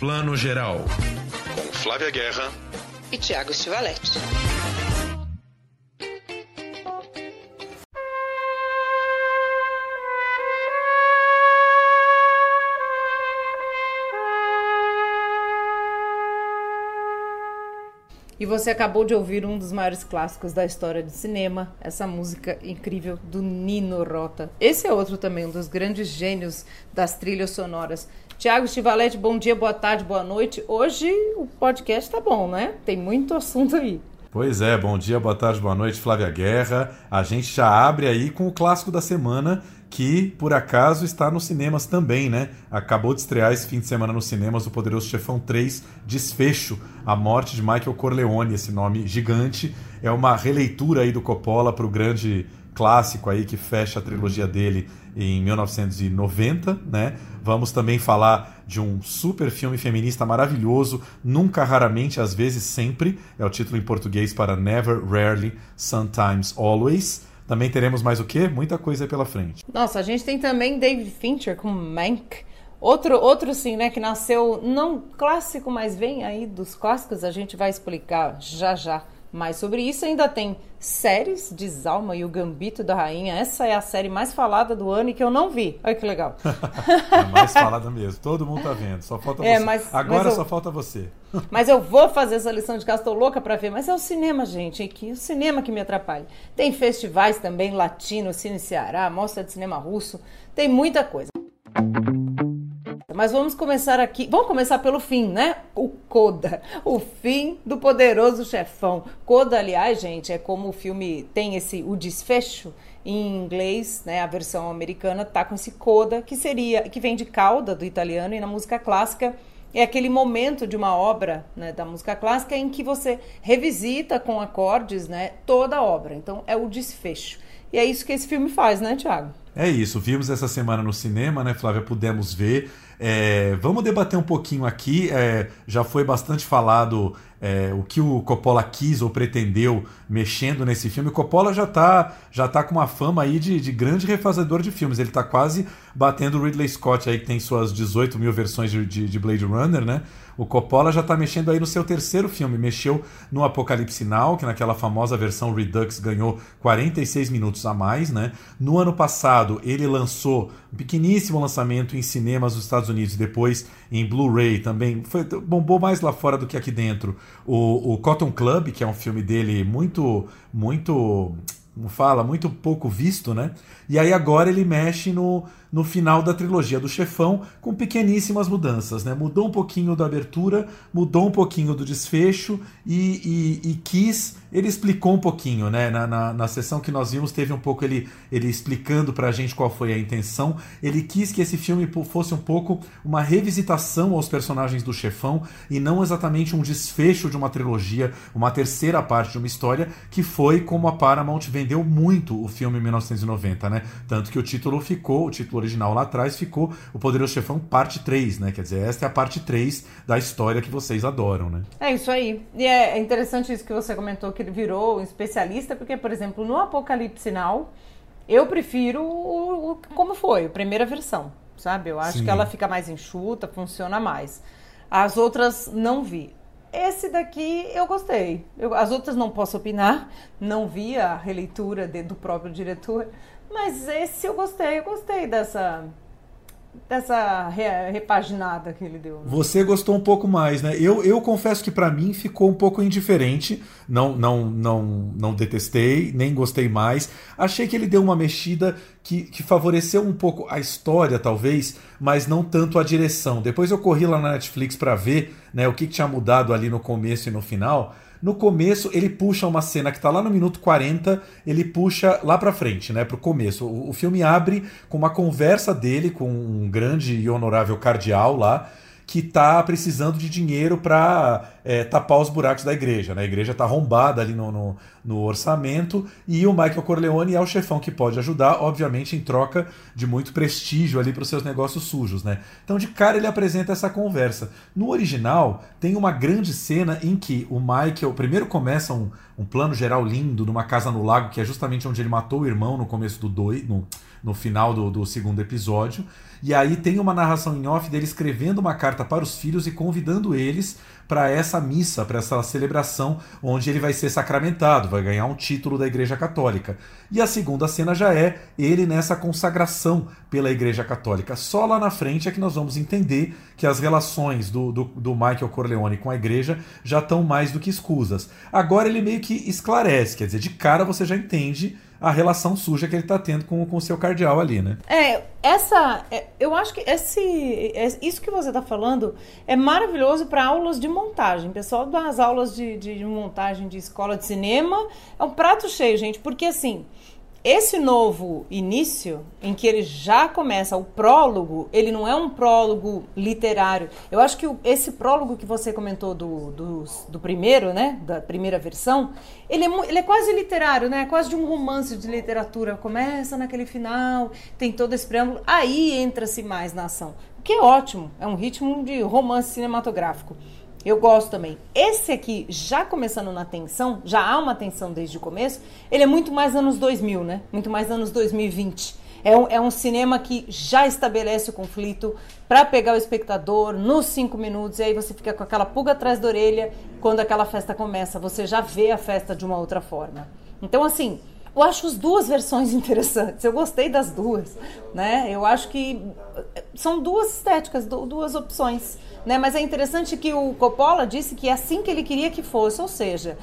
Plano Geral. Com Flávia Guerra e Tiago Stivaletti. E você acabou de ouvir um dos maiores clássicos da história do cinema, essa música incrível do Nino Rota. Esse é outro também, um dos grandes gênios das trilhas sonoras. Tiago Stivalete, bom dia, boa tarde, boa noite. Hoje o podcast tá bom, né? Tem muito assunto aí. Pois é, bom dia, boa tarde, boa noite, Flávia Guerra. A gente já abre aí com o clássico da semana, que por acaso está nos cinemas também, né? Acabou de estrear esse fim de semana nos cinemas o Poderoso Chefão 3 Desfecho, a morte de Michael Corleone, esse nome gigante. É uma releitura aí do Coppola para o grande clássico aí que fecha a trilogia dele em 1990, né? Vamos também falar de um super filme feminista maravilhoso, Nunca, Raramente, Às vezes, Sempre, é o título em português para Never, Rarely, Sometimes, Always. Também teremos mais o quê? Muita coisa aí pela frente. Nossa, a gente tem também David Fincher com Mank. Outro, outro sim, né, que nasceu não clássico, mas vem aí dos clássicos, a gente vai explicar já já mais sobre isso. Ainda tem séries de Zalma e o Gambito da Rainha. Essa é a série mais falada do ano e que eu não vi. Olha que legal. é mais falada mesmo. Todo mundo tá vendo. Só falta é, você. Mas, Agora mas eu, só falta você. mas eu vou fazer essa lição de casa. Estou louca para ver. Mas é o cinema, gente. É que o cinema que me atrapalha. Tem festivais também, latino, Cine Ceará, mostra de cinema russo. Tem muita coisa. Mas vamos começar aqui. Vamos começar pelo fim, né? O Coda. O fim do poderoso chefão. Coda, aliás, gente, é como o filme tem esse o desfecho em inglês, né? A versão americana tá com esse coda, que seria que vem de cauda do italiano e na música clássica é aquele momento de uma obra né, da música clássica em que você revisita com acordes né, toda a obra. Então é o desfecho. E é isso que esse filme faz, né, Tiago? É isso. Vimos essa semana no cinema, né, Flávia? Pudemos ver. É, vamos debater um pouquinho aqui. É, já foi bastante falado é, o que o Coppola quis ou pretendeu mexendo nesse filme. O Coppola já está já tá com uma fama aí de, de grande refazedor de filmes. Ele está quase batendo o Ridley Scott aí, que tem suas 18 mil versões de, de, de Blade Runner, né? O Coppola já está mexendo aí no seu terceiro filme. Mexeu no Apocalipse Now, que naquela famosa versão Redux ganhou 46 minutos a mais, né? No ano passado, ele lançou um pequeníssimo lançamento em cinemas dos Estados Unidos, depois em Blu-ray também. Foi, bombou mais lá fora do que aqui dentro. O, o Cotton Club, que é um filme dele muito, muito como fala, muito pouco visto, né? E aí agora ele mexe no, no final da trilogia do Chefão com pequeníssimas mudanças, né? Mudou um pouquinho da abertura, mudou um pouquinho do desfecho e, e, e quis ele explicou um pouquinho, né? Na, na, na, sessão que nós vimos, teve um pouco ele, ele explicando pra gente qual foi a intenção. Ele quis que esse filme fosse um pouco uma revisitação aos personagens do chefão e não exatamente um desfecho de uma trilogia, uma terceira parte de uma história, que foi como a Paramount vendeu muito o filme em 1990, né? Tanto que o título ficou, o título original lá atrás ficou O Poderoso Chefão Parte 3, né? Quer dizer, esta é a parte 3 da história que vocês adoram, né? É isso aí. E é interessante isso que você comentou que ele virou um especialista, porque, por exemplo, no Apocalipse Now, eu prefiro o, o como foi, a primeira versão, sabe? Eu acho Sim. que ela fica mais enxuta, funciona mais. As outras não vi. Esse daqui eu gostei. Eu, as outras não posso opinar, não vi a releitura de, do próprio diretor, mas esse eu gostei, eu gostei dessa dessa repaginada que ele deu. Né? Você gostou um pouco mais, né? Eu, eu confesso que para mim ficou um pouco indiferente. Não, não, não, não detestei, nem gostei mais. Achei que ele deu uma mexida que, que favoreceu um pouco a história, talvez, mas não tanto a direção. Depois eu corri lá na Netflix para ver né, o que, que tinha mudado ali no começo e no final. No começo, ele puxa uma cena que está lá no minuto 40, ele puxa lá para frente, né, pro começo. O, o filme abre com uma conversa dele com um grande e honorável cardeal lá, que está precisando de dinheiro para é, tapar os buracos da igreja. Né? A igreja está arrombada ali no, no, no, orçamento e o Michael Corleone é o chefão que pode ajudar, obviamente em troca de muito prestígio ali para os seus negócios sujos. Né? Então, de cara, ele apresenta essa conversa. No original, tem uma grande cena em que o Michael. Primeiro começa um, um plano geral lindo numa casa no lago, que é justamente onde ele matou o irmão no começo do 2. No, no final do, do segundo episódio. E aí tem uma narração em off dele escrevendo uma carta para os filhos e convidando eles para essa missa, para essa celebração onde ele vai ser sacramentado, vai ganhar um título da Igreja Católica. E a segunda cena já é ele nessa consagração pela Igreja Católica. Só lá na frente é que nós vamos entender que as relações do, do, do Michael Corleone com a Igreja já estão mais do que escusas. Agora ele meio que esclarece, quer dizer, de cara você já entende a relação suja que ele está tendo com o seu cardeal ali, né? É, essa. É, eu acho que esse, é, isso que você está falando é maravilhoso para aulas de montagem. Pessoal das aulas de, de montagem de escola de cinema é um prato cheio, gente, porque assim esse novo início, em que ele já começa o prólogo, ele não é um prólogo literário. Eu acho que esse prólogo que você comentou do, do, do, primeiro, né, da primeira versão, ele é, ele é quase literário, né, quase de um romance de literatura. Começa naquele final, tem todo esse preâmbulo, aí entra-se mais na ação. O que é ótimo, é um ritmo de romance cinematográfico. Eu gosto também. Esse aqui, já começando na tensão, já há uma tensão desde o começo, ele é muito mais anos 2000, né? Muito mais anos 2020. É um, é um cinema que já estabelece o conflito para pegar o espectador nos cinco minutos, e aí você fica com aquela pulga atrás da orelha quando aquela festa começa. Você já vê a festa de uma outra forma. Então, assim, eu acho as duas versões interessantes. Eu gostei das duas, né? Eu acho que são duas estéticas, duas opções. Né? Mas é interessante que o Coppola disse que é assim que ele queria que fosse, ou seja,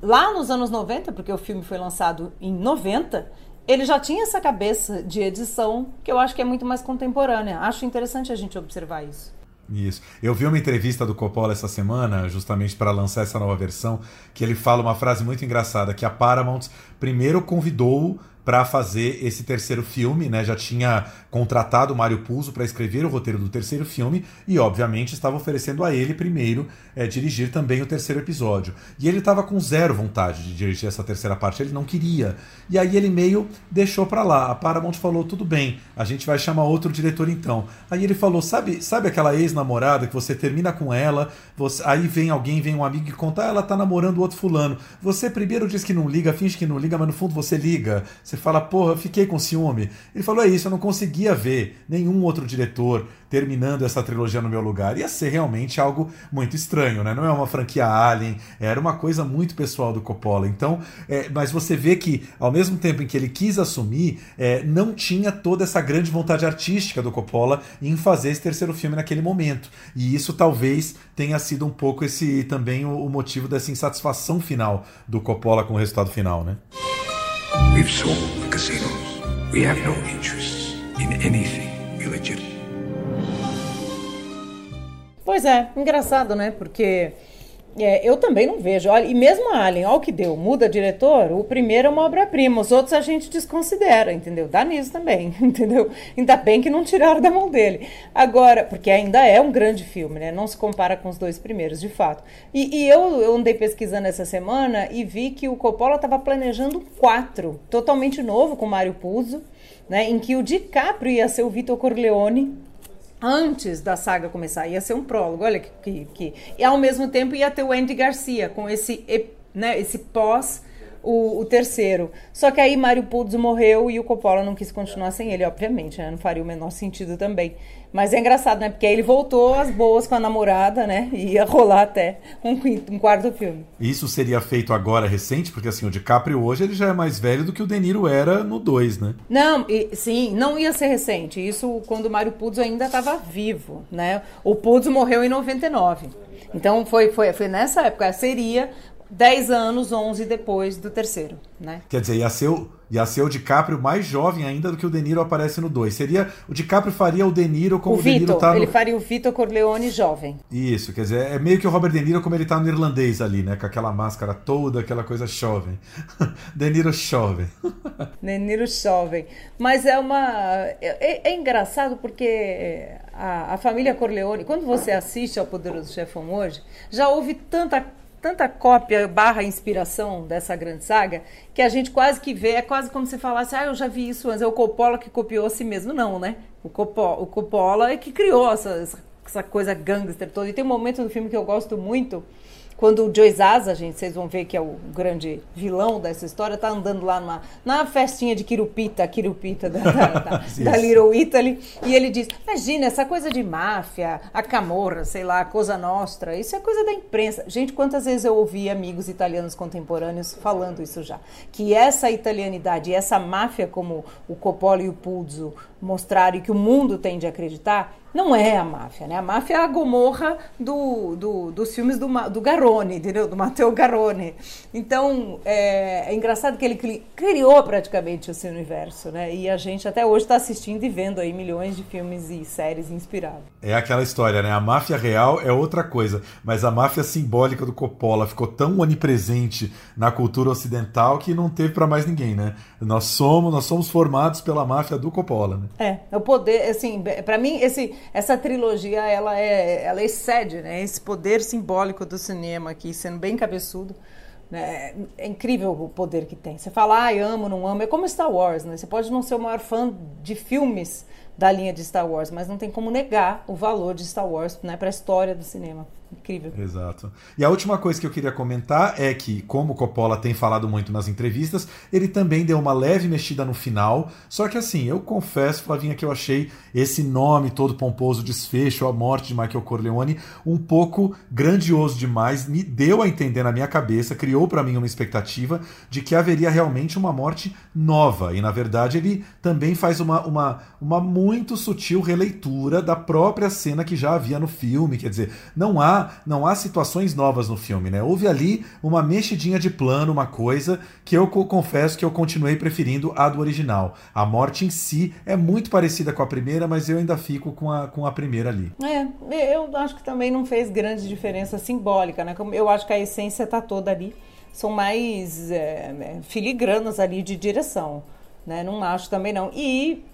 lá nos anos 90, porque o filme foi lançado em 90, ele já tinha essa cabeça de edição que eu acho que é muito mais contemporânea. Acho interessante a gente observar isso. Isso. Eu vi uma entrevista do Coppola essa semana, justamente para lançar essa nova versão, que ele fala uma frase muito engraçada, que a Paramount primeiro convidou para fazer esse terceiro filme, né? Já tinha contratado o Mário Puzo para escrever o roteiro do terceiro filme e, obviamente, estava oferecendo a ele primeiro é, dirigir também o terceiro episódio. E ele estava com zero vontade de dirigir essa terceira parte, ele não queria. E aí ele meio deixou para lá. A Paramount falou: tudo bem, a gente vai chamar outro diretor então. Aí ele falou: sabe, sabe aquela ex-namorada que você termina com ela, você... aí vem alguém, vem um amigo e conta, ah, ela tá namorando outro fulano. Você primeiro diz que não liga, finge que não liga, mas no fundo você liga. Você fala, porra, eu fiquei com ciúme. Ele falou: é isso, eu não conseguia ver nenhum outro diretor terminando essa trilogia no meu lugar. Ia ser realmente algo muito estranho, né? Não é uma franquia Alien, era uma coisa muito pessoal do Coppola. Então, é, mas você vê que, ao mesmo tempo em que ele quis assumir, é, não tinha toda essa grande vontade artística do Coppola em fazer esse terceiro filme naquele momento. E isso talvez tenha sido um pouco esse também o, o motivo dessa insatisfação final do Coppola com o resultado final, né? We've sold the casinos. We have no interest in anything illegitimate. Pois é, engraçado, né? Porque é, eu também não vejo. Olha, e mesmo a Alien, olha o que deu, muda diretor, o primeiro é uma obra-prima, os outros a gente desconsidera, entendeu? Dá nisso também, entendeu? Ainda bem que não tiraram da mão dele. Agora, porque ainda é um grande filme, né? Não se compara com os dois primeiros, de fato. E, e eu, eu andei pesquisando essa semana e vi que o Coppola estava planejando quatro, totalmente novo, com Mário Puzo, né? Em que o DiCaprio ia ser o Vitor Corleone antes da saga começar. Ia ser um prólogo, olha que, que, que... E ao mesmo tempo ia ter o Andy Garcia com esse, né, esse pós o, o, terceiro. Só que aí Mário Puzo morreu e o Coppola não quis continuar sem ele, obviamente, né? Não faria o menor sentido também. Mas é engraçado, né? Porque aí ele voltou às boas com a namorada, né? E ia rolar até um, um quarto filme. Isso seria feito agora recente? Porque assim, o DiCaprio hoje ele já é mais velho do que o De Niro era no 2, né? Não, e, sim, não ia ser recente. Isso quando o Mário Puzo ainda estava vivo, né? O Puzo morreu em 99. Então foi, foi, foi nessa época. Seria 10 anos, 11 depois do terceiro, né? Quer dizer, ia ser o, ia ser o DiCaprio mais jovem ainda do que o De Niro aparece no 2. Seria, o DiCaprio faria o De Niro como o, o De Niro tá no... ele faria o Vitor Corleone jovem. Isso, quer dizer, é meio que o Robert De Niro como ele tá no irlandês ali, né? Com aquela máscara toda, aquela coisa jovem. de Niro jovem. De Niro jovem. Mas é uma... É, é engraçado porque a, a família Corleone, quando você assiste ao Poderoso Chefão hoje, já houve tanta tanta cópia barra inspiração dessa grande saga que a gente quase que vê, é quase como se falasse, ah, eu já vi isso antes, é o Coppola que copiou a si mesmo. Não, né? O Coppola, o Coppola é que criou essa, essa coisa gangster toda. E tem um momento no filme que eu gosto muito, quando o Joe Zaza, gente, vocês vão ver que é o grande vilão dessa história, tá andando lá numa, na festinha de Kirupita, Kirupita da, da, da, da Little Italy, e ele diz, imagina, essa coisa de máfia, a camorra, sei lá, a Cosa Nostra, isso é coisa da imprensa. Gente, quantas vezes eu ouvi amigos italianos contemporâneos falando isso já, que essa italianidade, essa máfia como o Coppola e o Puzo mostraram e que o mundo tende a acreditar, não é a máfia, né? A máfia é a gomorra do, do, dos filmes do, do Garone, entendeu? Do Matteo Garone. Então, é, é, engraçado que ele criou praticamente esse universo, né? E a gente até hoje está assistindo e vendo aí milhões de filmes e séries inspirados. É aquela história, né? A máfia real é outra coisa, mas a máfia simbólica do Coppola ficou tão onipresente na cultura ocidental que não teve para mais ninguém, né? Nós somos, nós somos formados pela máfia do Coppola, né? É, o poder, assim, para mim esse essa trilogia ela é ela excede né, esse poder simbólico do cinema aqui, sendo bem cabeçudo. Né? É incrível o poder que tem. Você fala, ah, amo, não amo. É como Star Wars, né? Você pode não ser o maior fã de filmes da linha de Star Wars, mas não tem como negar o valor de Star Wars né, para a história do cinema. Incrível. Exato. E a última coisa que eu queria comentar é que, como Coppola tem falado muito nas entrevistas, ele também deu uma leve mexida no final. Só que assim, eu confesso, Flavinha, que eu achei esse nome todo pomposo, desfecho, a morte de Michael Corleone, um pouco grandioso demais. Me deu a entender na minha cabeça, criou para mim uma expectativa de que haveria realmente uma morte nova. E na verdade ele também faz uma, uma, uma muito sutil releitura da própria cena que já havia no filme. Quer dizer, não há não há situações novas no filme, né? Houve ali uma mexidinha de plano, uma coisa que eu confesso que eu continuei preferindo a do original. A morte em si é muito parecida com a primeira, mas eu ainda fico com a, com a primeira ali. É, eu acho que também não fez grande diferença simbólica, né? Eu acho que a essência está toda ali. São mais é, é, filigranas ali de direção, né? Não acho também não. E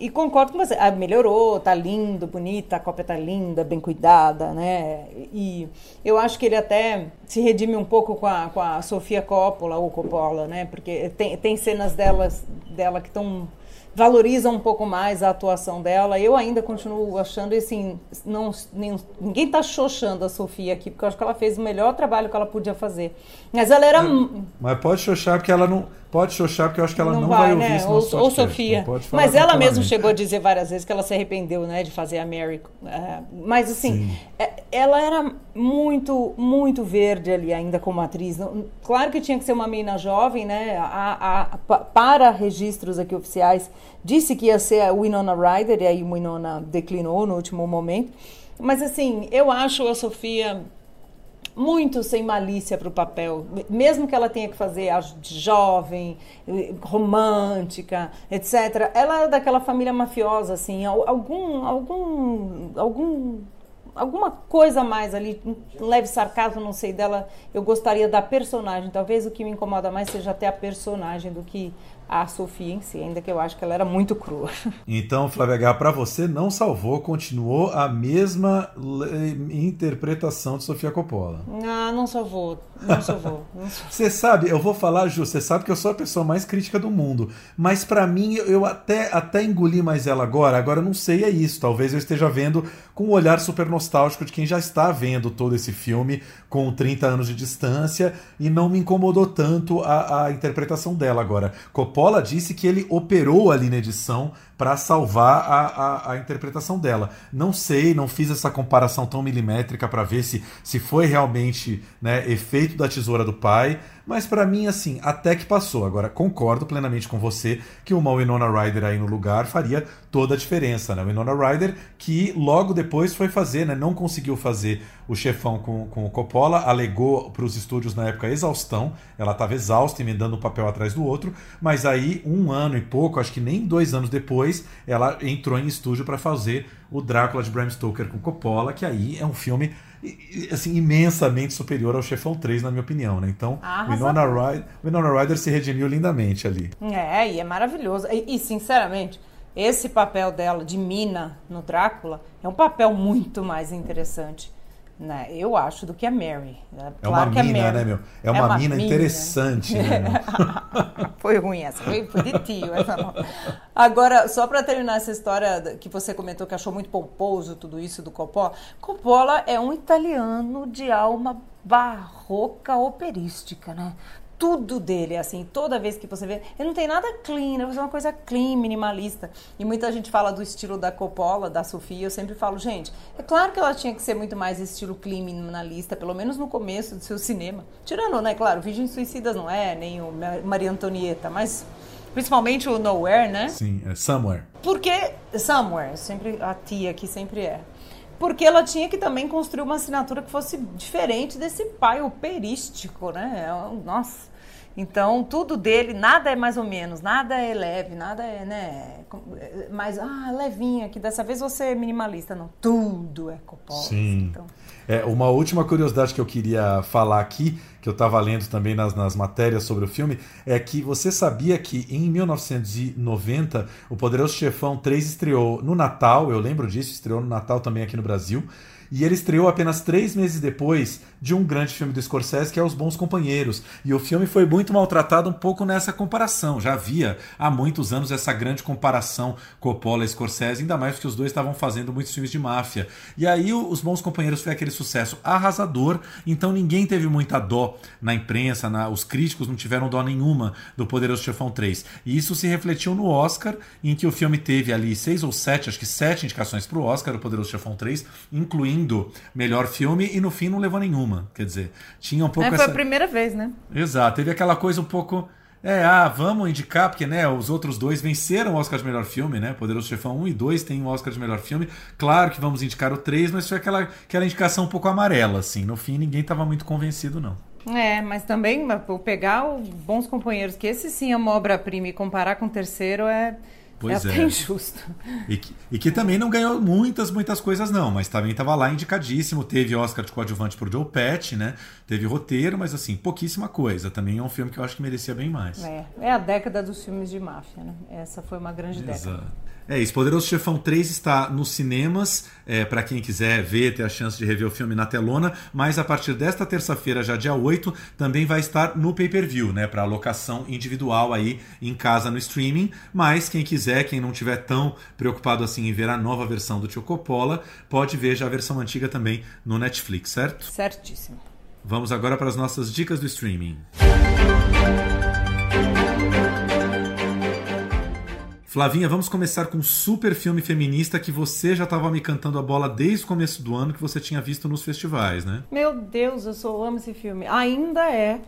e concordo com você. Ah, melhorou, tá lindo, bonita, a cópia tá linda, bem cuidada, né? E eu acho que ele até se redime um pouco com a, com a Sofia Coppola, ou Coppola, né? Porque tem, tem cenas delas, dela que estão valorizam um pouco mais a atuação dela. Eu ainda continuo achando, assim, não, ninguém está xoxando a Sofia aqui, porque eu acho que ela fez o melhor trabalho que ela podia fazer. Mas ela era. É, mas pode xoxar porque ela não. Pode xoxar porque eu acho que ela não, não vai, vai ouvir né? isso Ou, ou Sofia. Mas ela mesma chegou a dizer várias vezes que ela se arrependeu, né, de fazer a Mary. Uh, mas assim, é, ela era muito, muito verde ali ainda como atriz. Claro que tinha que ser uma menina jovem, né? A, a, para registros aqui oficiais, disse que ia ser a Winona Ryder, e aí Winona declinou no último momento. Mas assim, eu acho a Sofia muito sem malícia para o papel, mesmo que ela tenha que fazer a jovem, romântica, etc. Ela é daquela família mafiosa, assim, algum, algum, algum, alguma coisa mais ali, um leve sarcasmo, não sei dela. Eu gostaria da personagem. Talvez o que me incomoda mais seja até a personagem do que a Sofia em si, ainda que eu acho que ela era muito crua. Então, Flávia H, para você não salvou, continuou a mesma interpretação de Sofia Coppola. Ah, não salvou, não salvou. Você sabe, eu vou falar, Ju, você sabe que eu sou a pessoa mais crítica do mundo, mas para mim eu até até engoli mais ela agora, agora eu não sei é isso, talvez eu esteja vendo com um olhar super nostálgico de quem já está vendo todo esse filme com 30 anos de distância e não me incomodou tanto a, a interpretação dela agora. Coppola disse que ele operou ali na edição para salvar a, a, a, interpretação dela. Não sei, não fiz essa comparação tão milimétrica para ver se, se foi realmente né, efeito da tesoura do pai, mas para mim, assim, até que passou. Agora, concordo plenamente com você que uma Winona Ryder aí no lugar faria toda a diferença, né? Winona Ryder que logo depois foi fazer, né? Não conseguiu fazer o chefão com, com o Coppola, alegou para os estúdios na época exaustão, ela estava exausta, emendando um papel atrás do outro, mas aí um ano e pouco, acho que nem dois anos depois, ela entrou em estúdio para fazer o Drácula de Bram Stoker com Coppola, que aí é um filme assim imensamente superior ao Chefão 3, na minha opinião, né? Então, Winona Ryder, Winona Ryder se redimiu lindamente ali. É, e é maravilhoso. E, e, sinceramente, esse papel dela de Mina no Drácula é um papel muito mais interessante Né? Eu acho do que a Mary. É, claro uma mina, Mary... né, meu? É, é uma, uma mina, mina, interessante, né? foi ruim essa, foi, foi de tio essa não. Agora, só para terminar essa história que você comentou que achou muito pomposo tudo isso do Coppola. Coppola é um italiano de alma barroca operística, né? Tudo dele, assim, toda vez que você vê, ele não tem nada clean, é uma coisa clean, minimalista. E muita gente fala do estilo da Coppola, da Sofia, eu sempre falo, gente, é claro que ela tinha que ser muito mais estilo clean, minimalista, pelo menos no começo do seu cinema. Tirando, né, claro, Virgens Suicidas não é, nem o Maria Antonieta, mas principalmente o Nowhere, né? Sim, é Somewhere. Porque Somewhere, sempre a tia que sempre é porque ela tinha que também construir uma assinatura que fosse diferente desse pai operístico, né? É nossa. Então, tudo dele, nada é mais ou menos, nada é leve, nada é, né, mais, ah, levinha, que dessa vez você é minimalista. Não, tudo é Coppola. Sim. Então. É, uma última curiosidade que eu queria falar aqui, que eu estava lendo também nas, nas matérias sobre o filme, é que você sabia que em 1990 o Poderoso Chefão 3 estreou no Natal, eu lembro disso, estreou no Natal também aqui no Brasil, e ele estreou apenas três meses depois de um grande filme do Scorsese, que é Os Bons Companheiros. E o filme foi muito maltratado um pouco nessa comparação. Já havia há muitos anos essa grande comparação Coppola e Scorsese, ainda mais porque os dois estavam fazendo muitos filmes de máfia. E aí Os Bons Companheiros foi aquele sucesso arrasador, então ninguém teve muita dó na imprensa, na, os críticos não tiveram dó nenhuma do Poderoso Chefão 3. E isso se refletiu no Oscar, em que o filme teve ali seis ou sete, acho que sete indicações para o Oscar, o Poderoso Chefão 3, incluindo melhor filme, e no fim não levou nenhuma. Quer dizer, tinha um pouco. É, foi essa... a primeira vez, né? Exato. Teve aquela coisa um pouco. É, ah, vamos indicar, porque né, os outros dois venceram o Oscar de melhor filme, né? Poderoso Chefão 1 e 2 tem o Oscar de melhor filme. Claro que vamos indicar o 3, mas foi aquela, aquela indicação um pouco amarela, assim. No fim, ninguém estava muito convencido, não. É, mas também pegar os bons companheiros, que esse sim é uma obra-prima e comparar com o terceiro é Pois é. é. injusto. E que, e que também não ganhou muitas, muitas coisas, não, mas também estava lá indicadíssimo. Teve Oscar de coadjuvante por Joe Pesci, né? Teve roteiro, mas assim, pouquíssima coisa. Também é um filme que eu acho que merecia bem mais. É, é a década dos filmes de máfia, né? Essa foi uma grande Exato. década. É isso, Poderoso Chefão 3 está nos cinemas, é, para quem quiser ver, ter a chance de rever o filme na telona, mas a partir desta terça-feira, já dia 8, também vai estar no pay-per-view, né, para alocação individual aí em casa no streaming, mas quem quiser, quem não tiver tão preocupado assim em ver a nova versão do Tio Coppola, pode ver já a versão antiga também no Netflix, certo? Certíssimo. Vamos agora para as nossas dicas do streaming. Música Flavinha, vamos começar com um super filme feminista que você já estava me cantando a bola desde o começo do ano que você tinha visto nos festivais, né? Meu Deus, eu só amo esse filme. Ainda é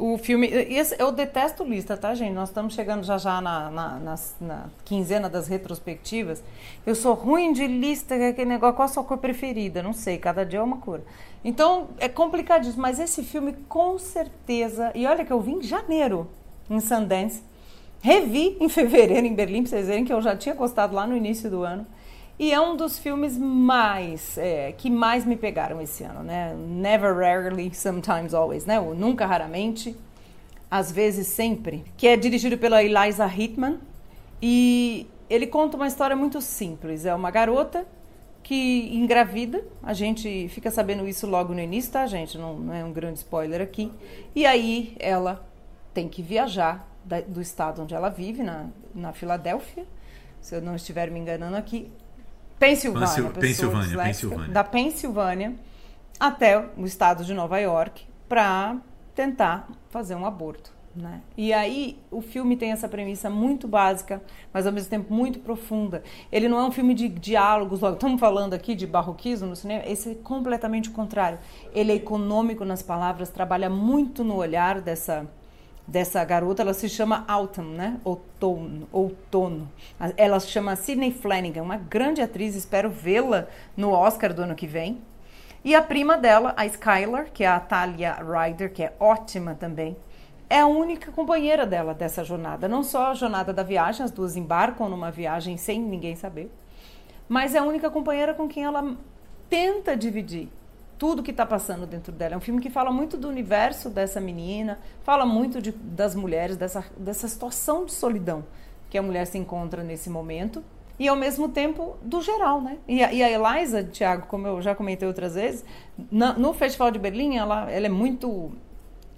o filme. Esse, eu detesto lista, tá, gente? Nós estamos chegando já já na, na, na, na, quinzena das retrospectivas. Eu sou ruim de lista, é aquele negócio, qual a sua cor preferida? Não sei, cada dia é uma cor. Então é complicadíssimo, mas esse filme com certeza. E olha que eu vim em janeiro em Sundance Revi em fevereiro em Berlim, para vocês verem que eu já tinha gostado lá no início do ano. E é um dos filmes mais é, que mais me pegaram esse ano, né? Never, rarely, sometimes, always, né? O Nunca, raramente, às vezes, sempre. Que é dirigido pela Eliza Hitman e ele conta uma história muito simples. É uma garota que engravida, a gente fica sabendo isso logo no início, tá, gente? Não, não é um grande spoiler aqui. E aí ela tem que viajar da, do estado onde ela vive, na, na Filadélfia, se eu não estiver me enganando aqui, Pensilvânia, Pensil, Pensilvânia, Pensilvânia, da Pensilvânia até o estado de Nova York para tentar fazer um aborto. Né? E aí o filme tem essa premissa muito básica, mas ao mesmo tempo muito profunda. Ele não é um filme de diálogos, logo estamos falando aqui de barroquismo no cinema, esse é completamente o contrário. Ele é econômico nas palavras, trabalha muito no olhar dessa dessa garota, ela se chama Autumn, né? Outono, outono. Ela se chama Sidney Flanagan, uma grande atriz, espero vê-la no Oscar do ano que vem. E a prima dela, a Skylar, que é a Talia Ryder, que é ótima também, é a única companheira dela dessa jornada. Não só a jornada da viagem, as duas embarcam numa viagem sem ninguém saber, mas é a única companheira com quem ela tenta dividir tudo que está passando dentro dela. É um filme que fala muito do universo dessa menina, fala muito de, das mulheres, dessa, dessa situação de solidão que a mulher se encontra nesse momento. e ao mesmo tempo do geral, né? E a, e a Eliza, Tiago, como eu já comentei outras vezes, na, no Festival de Berlim, ela, ela é muito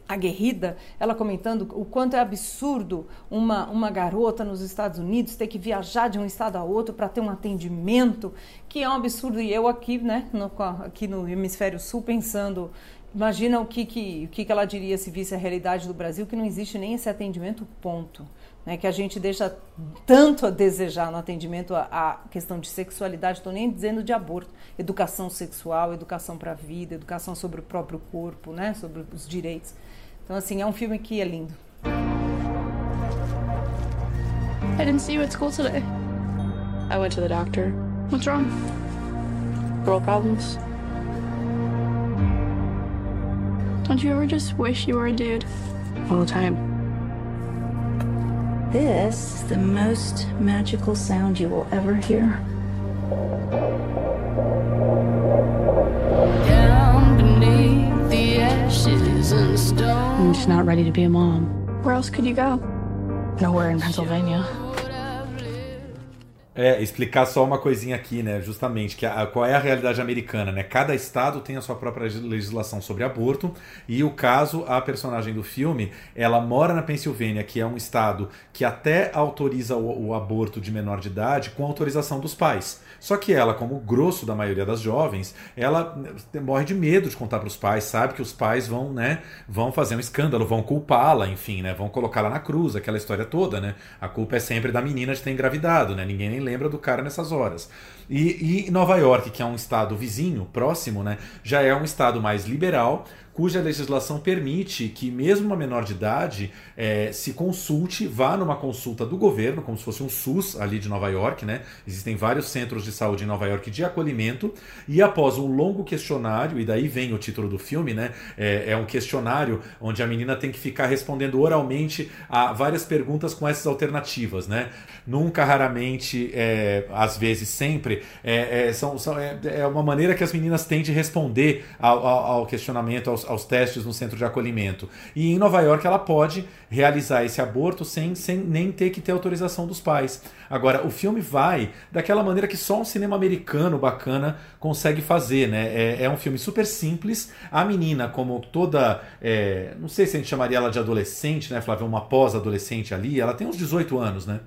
aguerrida, ela comentando o quanto é absurdo uma, uma garota nos Estados Unidos ter que viajar de um estado a outro para ter um atendimento, que é um absurdo. E eu aqui, né, no, aqui no hemisfério sul, pensando, imagina o que, que, o que, ela diria se visse a realidade do Brasil, que não existe nem esse atendimento, ponto. Né, que a gente deixa tanto a desejar no atendimento à questão de sexualidade, estou nem dizendo de aborto, educação sexual, educação para a vida, educação sobre o próprio corpo, né, sobre os direitos. Então, assim, é um filme que é lindo. I didn't see you at school today. I went to the doctor. What's wrong? Girl problems. Don't you ever just wish you were a dude? All the time. This is the most magical sound you will ever hear. I'm just not ready to be a mom. Where else could you go? Nowhere in Pennsylvania. É, explicar só uma coisinha aqui, né? Justamente, que a, qual é a realidade americana, né? Cada estado tem a sua própria legislação sobre aborto, e o caso, a personagem do filme, ela mora na Pensilvânia, que é um estado que até autoriza o, o aborto de menor de idade com autorização dos pais. Só que ela, como grosso da maioria das jovens, ela morre de medo de contar para os pais, sabe que os pais vão, né, vão fazer um escândalo, vão culpá-la, enfim, né, vão colocá-la na cruz, aquela história toda, né? A culpa é sempre da menina de ter engravidado, né? Ninguém nem lembra do cara nessas horas. E, e Nova York, que é um estado vizinho, próximo, né, já é um estado mais liberal, cuja legislação permite que, mesmo uma menor de idade, é, se consulte, vá numa consulta do governo, como se fosse um SUS ali de Nova York, né? Existem vários centros de saúde em Nova York de acolhimento, e após um longo questionário, e daí vem o título do filme, né? É, é um questionário onde a menina tem que ficar respondendo oralmente a várias perguntas com essas alternativas, né? Nunca, raramente, é, às vezes sempre, é, é, são, são, é, é, uma maneira que as meninas têm de responder ao, ao, ao questionamento, aos, aos, testes no centro de acolhimento. E em Nova York ela pode realizar esse aborto sem, sem nem ter que ter autorização dos pais. Agora, o filme vai daquela maneira que só um cinema americano bacana consegue fazer, né? É, é um filme super simples. A menina, como toda. É, não sei se a gente chamaria ela de adolescente, né, Flávia? Uma pós-adolescente ali. Ela tem uns 18 anos, né?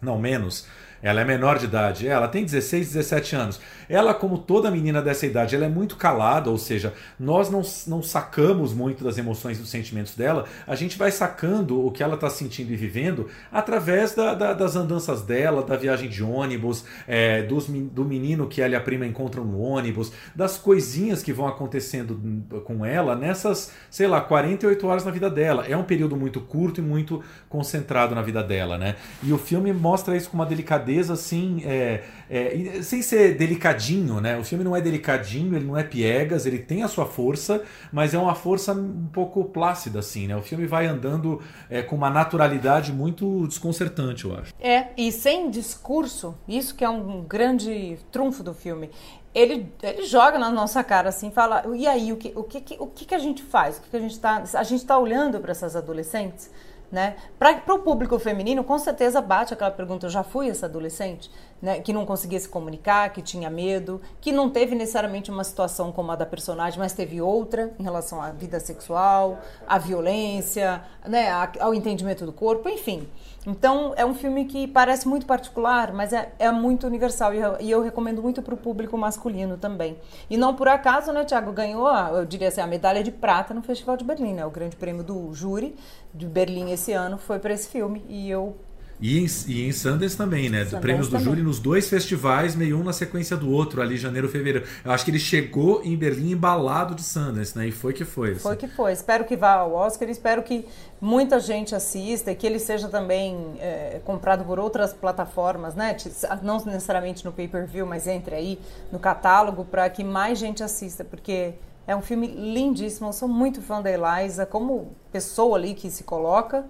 Não menos. Ela é menor de idade, ela tem 16, 17 anos. Ela, como toda menina dessa idade, ela é muito calada, ou seja, nós não, não sacamos muito das emoções e dos sentimentos dela, a gente vai sacando o que ela está sentindo e vivendo através da, da, das andanças dela, da viagem de ônibus, é, dos, do menino que ela e a prima encontram no ônibus, das coisinhas que vão acontecendo com ela nessas, sei lá, 48 horas na vida dela. É um período muito curto e muito concentrado na vida dela, né? E o filme mostra isso com uma delicadeza assim, é, é, sem ser delicadinho, né? O filme não é delicadinho, ele não é piegas, ele tem a sua força, mas é uma força um pouco plácida, assim, né? O filme vai andando é, com uma naturalidade muito desconcertante, eu acho. É, e sem discurso, isso que é um grande trunfo do filme. Ele, ele joga na nossa cara assim, fala, e aí, o que, o que, o que, que a gente faz? O que a gente está. A gente está olhando para essas adolescentes? Né? Para o público feminino, com certeza bate aquela pergunta: eu já fui essa adolescente? Né? Que não conseguia se comunicar, que tinha medo, que não teve necessariamente uma situação como a da personagem, mas teve outra em relação à vida sexual, à violência, né? ao entendimento do corpo, enfim. Então, é um filme que parece muito particular, mas é, é muito universal e eu, e eu recomendo muito para o público masculino também. E não por acaso, né, Tiago, ganhou, a, eu diria assim, a medalha de prata no Festival de Berlim, né? O grande prêmio do júri de Berlim esse ano foi para esse filme e eu e em, e em Sundance também, né? Sundance Prêmios do também. júri nos dois festivais, meio um na sequência do outro, ali janeiro, fevereiro. Eu acho que ele chegou em Berlim embalado de Sundance, né? E foi que foi. Assim. Foi que foi. Espero que vá ao Oscar, espero que muita gente assista e que ele seja também é, comprado por outras plataformas, né? Não necessariamente no pay-per-view, mas entre aí no catálogo para que mais gente assista, porque é um filme lindíssimo. Eu sou muito fã da Eliza, como pessoa ali que se coloca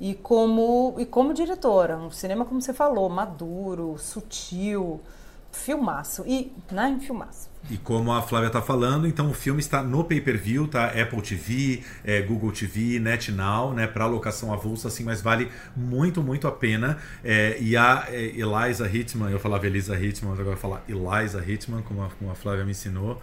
e como, e como diretora. Um cinema, como você falou, maduro, sutil, filmaço. E, né, filmaço. E como a Flávia está falando, então o filme está no pay-per-view, tá? Apple TV, é, Google TV, NetNow, né? Para locação avulsa, assim, mas vale muito, muito a pena. É, e a é, Eliza Hitman, eu falava Elisa Hitman, agora eu vou falar Eliza Hitman, como a, como a Flávia me ensinou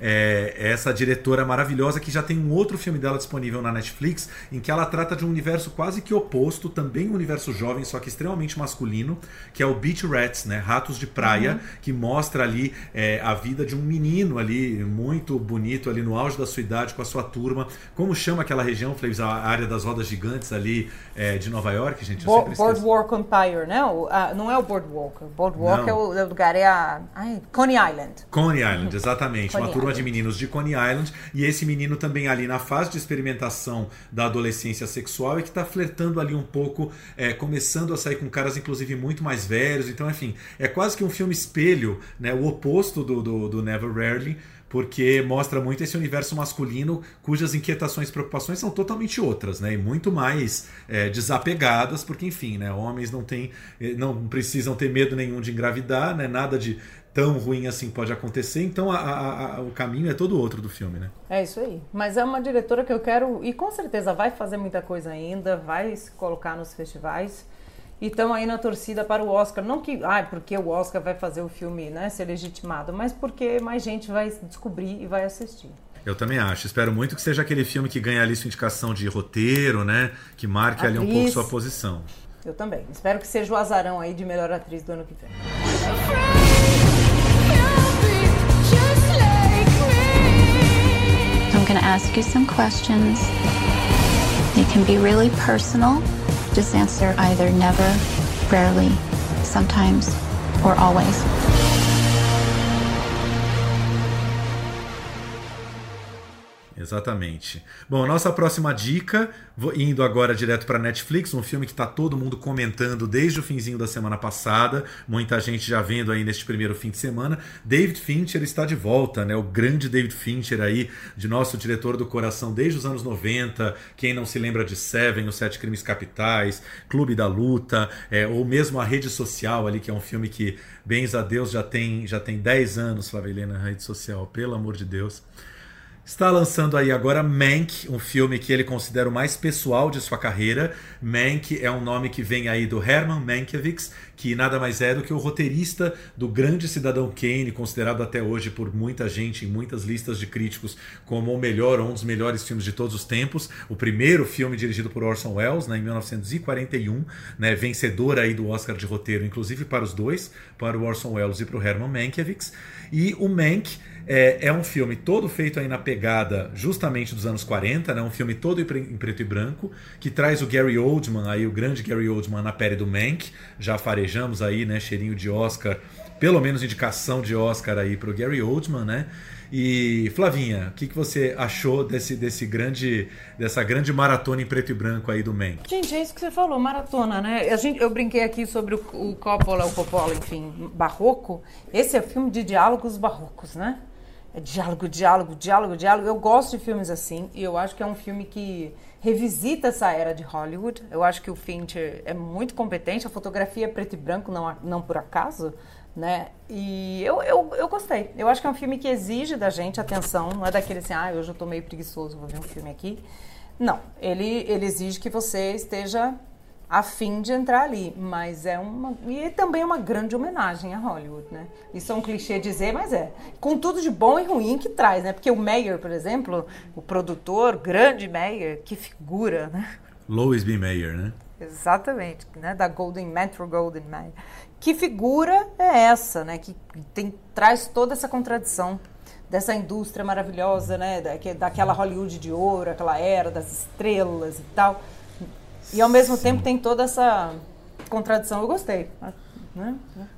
é, essa diretora maravilhosa que já tem um outro filme dela disponível na Netflix, em que ela trata de um universo quase que oposto, também um universo jovem, só que extremamente masculino, que é o Beach Rats, né? Ratos de Praia, uhum. que mostra ali é, a vida de um menino ali, muito bonito, ali no auge da sua idade, com a sua turma. Como chama aquela região, Flavis? A área das rodas gigantes ali é, de Nova York, gente? Bo Boardwalk Empire, né? O, não é o Boardwalk. O Boardwalk é o, é o, lugar, é a ai, Coney Island. Coney Island, exatamente. Coney uma turma turma de meninos de Coney Island e esse menino também ali na fase de experimentação da adolescência sexual e que está flertando ali um pouco, é, começando a sair com caras inclusive muito mais velhos. Então, enfim, é quase que um filme espelho, né, o oposto do, do, do Never Rarely porque mostra muito esse universo masculino cujas inquietações e preocupações são totalmente outras, né? E muito mais é, desapegadas, porque, enfim, né? Homens não têm, eh, não precisam ter medo nenhum de engravidar, né? Nada de tão ruim assim pode acontecer. Então a, a, a, o caminho é todo outro do filme, né? É isso aí. Mas é uma diretora que eu quero e com certeza vai fazer muita coisa ainda, vai se colocar nos festivais. E estão aí na torcida para o Oscar. Não que, ah, porque o Oscar vai fazer o filme né, ser legitimado, mas porque mais gente vai descobrir e vai assistir. Eu também acho. Espero muito que seja aquele filme que ganhe ali sua indicação de roteiro, né? Que marque atriz, ali um pouco sua posição. Eu também. Espero que seja o azarão aí de melhor atriz do ano que vem. Going to ask you some questions. They can be really personal. Just answer either never, rarely, sometimes, or always. Exatamente. Bom, nossa próxima dica, indo agora direto para Netflix, um filme que está todo mundo comentando desde o finzinho da semana passada, muita gente já vendo aí neste primeiro fim de semana. David Fincher está de volta, né? O grande David Fincher aí, de nosso diretor do coração desde os anos 90. Quem não se lembra de Seven, Os Sete Crimes Capitais, Clube da Luta, é, ou mesmo a Rede Social ali, que é um filme que, bens a Deus, já tem, já tem 10 anos, Flávia Helena, Rede Social, pelo amor de Deus. Está lançando aí agora Mank, um filme que ele considera o mais pessoal de sua carreira. Mank é um nome que vem aí do Herman Mankiewicz, que nada mais é do que o roteirista do grande Cidadão Kane, considerado até hoje por muita gente em muitas listas de críticos como o melhor ou um dos melhores filmes de todos os tempos. O primeiro filme dirigido por Orson Welles, né, em 1941, né, vencedor aí do Oscar de roteiro, inclusive para os dois, para o Orson Welles e para o Herman Mankiewicz. E o Mank é, é, um filme todo feito aí na pegada justamente dos anos 40, né? um filme todo em preto e branco, que traz o Gary Oldman, aí, o grande Gary Oldman na pele do Mank. Já farejamos aí, né? Cheirinho de Oscar, pelo menos indicação de Oscar aí para o Gary Oldman, né? E Flavinha, o que, que você achou desse, desse grande, dessa grande maratona em preto e branco aí do Mank? Gente, é isso que você falou, maratona, né? A gente, eu brinquei aqui sobre o, o Coppola, o Coppola, enfim, barroco. Esse é filme de diálogos barrocos, né? É diálogo, diálogo, diálogo, diálogo. Eu gosto de filmes assim e eu acho que é um filme que revisita essa era de Hollywood. Eu acho que o Fincher é muito competente. A fotografia é preto e branco, não, não por acaso, né? E eu, eu, eu gostei. Eu acho que é um filme que exige da gente atenção. Não é daquele assim, ah, hoje eu tô meio preguiçoso, vou ver um filme aqui. Não, ele, ele exige que você esteja a fim de entrar ali, mas é uma e também é uma grande homenagem a Hollywood, né? Isso é um clichê dizer, mas é. Com tudo de bom e ruim que traz, né? Porque o Mayer, por exemplo, o produtor, grande Mayer, que figura, né? Lois B. Mayer, né? Exatamente, né? Da Golden Metro Golden Mayer. Que figura é essa, né? Que tem traz toda essa contradição dessa indústria maravilhosa, né? Da, daquela Hollywood de ouro, aquela era das estrelas e tal e ao mesmo Sim. tempo tem toda essa contradição. Eu gostei. Né?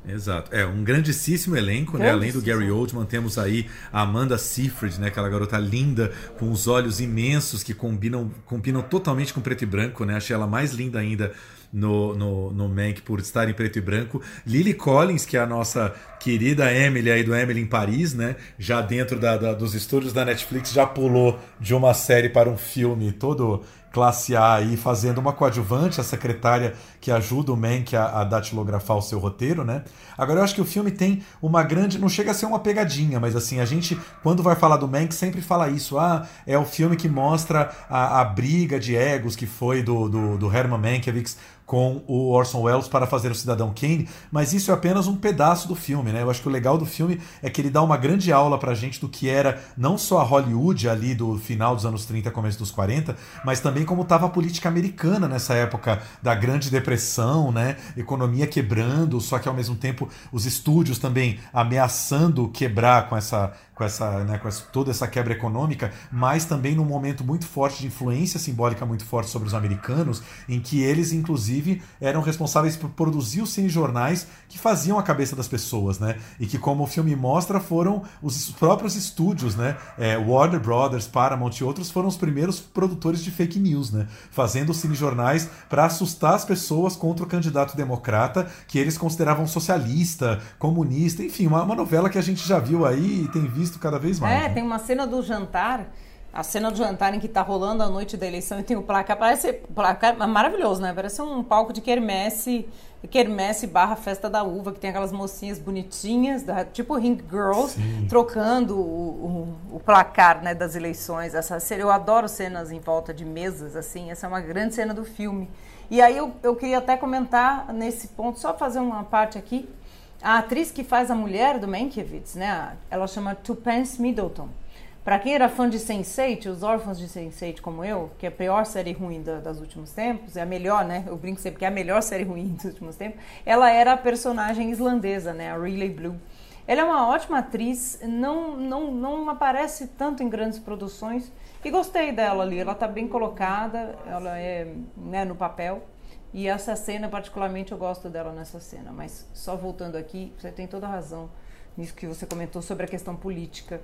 Exato. É um grandíssimo elenco, né? Além do Gary Oldman, temos aí a Amanda Seyfried, né? Aquela garota linda com os olhos imensos que combinam, combinam totalmente com preto e branco, né? Achei ela mais linda ainda no, no, no Mank por estar em preto e branco. Lily Collins, que é a nossa querida Emily aí do Emily em Paris, né? Já dentro da, da, dos estúdios da Netflix, já pulou de uma série para um filme todo classe A aí fazendo uma coadjuvante, a secretária que ajuda o Mank a, a datilografar o seu roteiro, né? Agora eu acho que o filme tem uma grande. Não chega a ser uma pegadinha, mas assim, a gente, quando vai falar do Mank, sempre fala isso. Ah, é o filme que mostra a, a briga de egos que foi do, do, do Herman Mankiewicz com o Orson Welles para fazer o Cidadão Kane, mas isso é apenas um pedaço do filme, né? Eu acho que o legal do filme é que ele dá uma grande aula pra gente do que era não só a Hollywood ali do final dos anos 30, começo dos 40, mas também como estava a política americana nessa época da Grande Depressão, né? Economia quebrando, só que ao mesmo tempo os estúdios também ameaçando quebrar com essa com essa, né, com essa, toda essa quebra econômica, mas também num momento muito forte de influência simbólica muito forte sobre os americanos, em que eles, inclusive, eram responsáveis por produzir os cinejornais que faziam a cabeça das pessoas, né? E que, como o filme mostra, foram os próprios estúdios, né? É, Warner Brothers, Paramount e outros foram os primeiros produtores de fake news, né? Fazendo os cinejornais para assustar as pessoas contra o candidato democrata que eles consideravam socialista, comunista, enfim, uma, uma novela que a gente já viu aí e tem visto visto cada vez mais. É, né? tem uma cena do jantar, a cena do jantar em que está rolando a noite da eleição e tem o placar, parece placar maravilhoso, né? Parece um palco de quermesse, quermesse barra festa da uva, que tem aquelas mocinhas bonitinhas, da, tipo Ring Girls, Sim. trocando o, o, o, placar né, das eleições. Essa, eu adoro cenas em volta de mesas, assim, essa é uma grande cena do filme. E aí eu, eu queria até comentar nesse ponto, só fazer uma parte aqui, a atriz que faz a mulher do Mankiewicz, né? Ela chama Tupence Middleton. Para quem era fã de Sense8, os órfãos de Sense8 como eu, que é a pior série ruim da, das últimos tempos, é a melhor, né? Eu brinco sempre que é a melhor série ruim dos últimos tempos. Ela era a personagem islandesa, né? A Riley Blue. Ela é uma ótima atriz, não, não, não aparece tanto em grandes produções e gostei dela ali. Ela está bem colocada, ela é né, no papel. E essa cena, particularmente, eu gosto dela nessa cena. Mas só voltando aqui, você tem toda a razão nisso que você comentou sobre a questão política.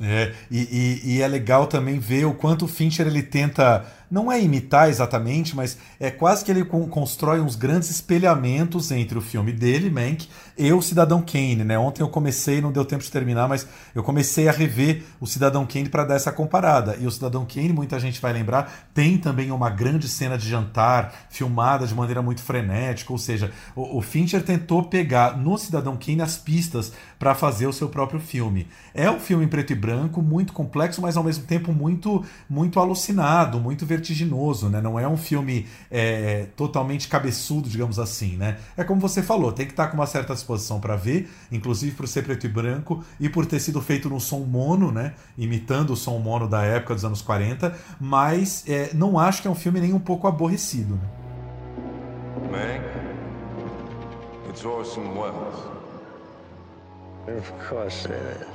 É, e, e, e é legal também ver o quanto o Fincher ele tenta não é imitar exatamente, mas é quase que ele constrói uns grandes espelhamentos entre o filme dele, Mank, e o Cidadão Kane, né? Ontem eu comecei, não deu tempo de terminar, mas eu comecei a rever o Cidadão Kane para dar essa comparada. E o Cidadão Kane, muita gente vai lembrar, tem também uma grande cena de jantar filmada de maneira muito frenética, ou seja, o, o Fincher tentou pegar no Cidadão Kane as pistas para fazer o seu próprio filme. É um filme em preto e branco, muito complexo, mas ao mesmo tempo muito muito alucinado, muito vertiginoso, né? Não é um filme é, totalmente cabeçudo, digamos assim, né? É como você falou, tem que estar com uma certa disposição para ver, inclusive por ser preto e branco e por ter sido feito no som mono, né? Imitando o som mono da época dos anos 40, mas é, não acho que é um filme nem um pouco aborrecido. Né? Meg, it's Orson Welles. Of course it is.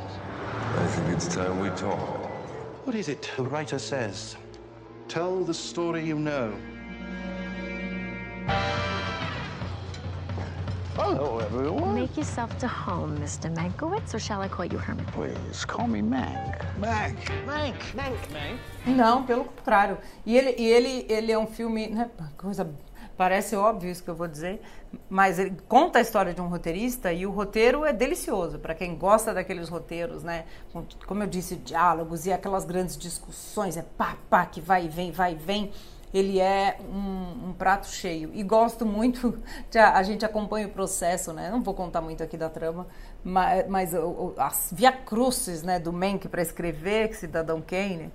I think it's time we talk. What is it the writer says? Tell the story you know. Hello, everyone. Make yourself to home, Mr. Mankiewicz, or shall I call you Herman? Please, call me Mank. Mank. Mank. Mank. Mank. Não, pelo contrário. E ele, e ele, ele é um filme, né, coisa Parece óbvio isso que eu vou dizer, mas ele conta a história de um roteirista e o roteiro é delicioso para quem gosta daqueles roteiros, né? Como eu disse, diálogos e aquelas grandes discussões, é pá, pá, que vai e vem, vai e vem. Ele é um, um prato cheio. E gosto muito, a, a gente acompanha o processo, né? Não vou contar muito aqui da trama, mas, mas o, as via né, do Menck para escrever Cidadão Kane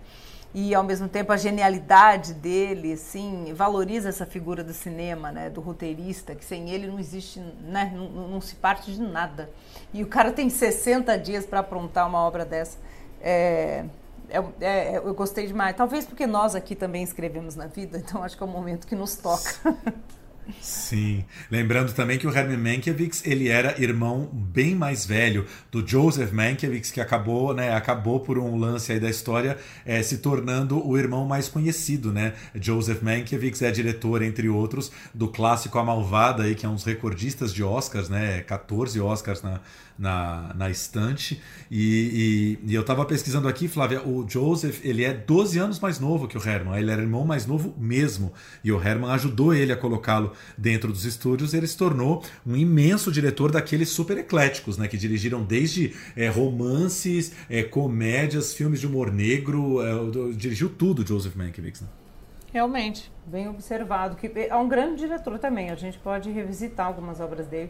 e ao mesmo tempo a genialidade dele, assim, valoriza essa figura do cinema, né, do roteirista, que sem ele não existe, né, não, não se parte de nada. E o cara tem 60 dias para aprontar uma obra dessa. É, é, é, eu gostei demais. Talvez porque nós aqui também escrevemos na vida, então acho que é o momento que nos toca. Sim. Lembrando também que o Herman Mankiewicz ele era irmão bem mais velho do Joseph Mankiewicz, que acabou, né, acabou por um lance aí da história é, se tornando o irmão mais conhecido, né? Joseph Mankiewicz é diretor, entre outros, do clássico A Malvada, aí, que é um dos recordistas de Oscars, né? 14 Oscars na, na, na estante. E, e, e eu estava pesquisando aqui, Flávia, o Joseph, ele é 12 anos mais novo que o Herman. Ele era irmão mais novo mesmo. E o Herman ajudou ele a colocá-lo dentro dos estúdios. Ele se tornou um imenso diretor daqueles super ecléticos, né? Que dirigiram desde é, romances, é, comédias, filmes de humor negro. É, dirigiu tudo, Joseph Mankiewicz. Né? Realmente, bem observado. Que é um grande diretor também. A gente pode revisitar algumas obras dele,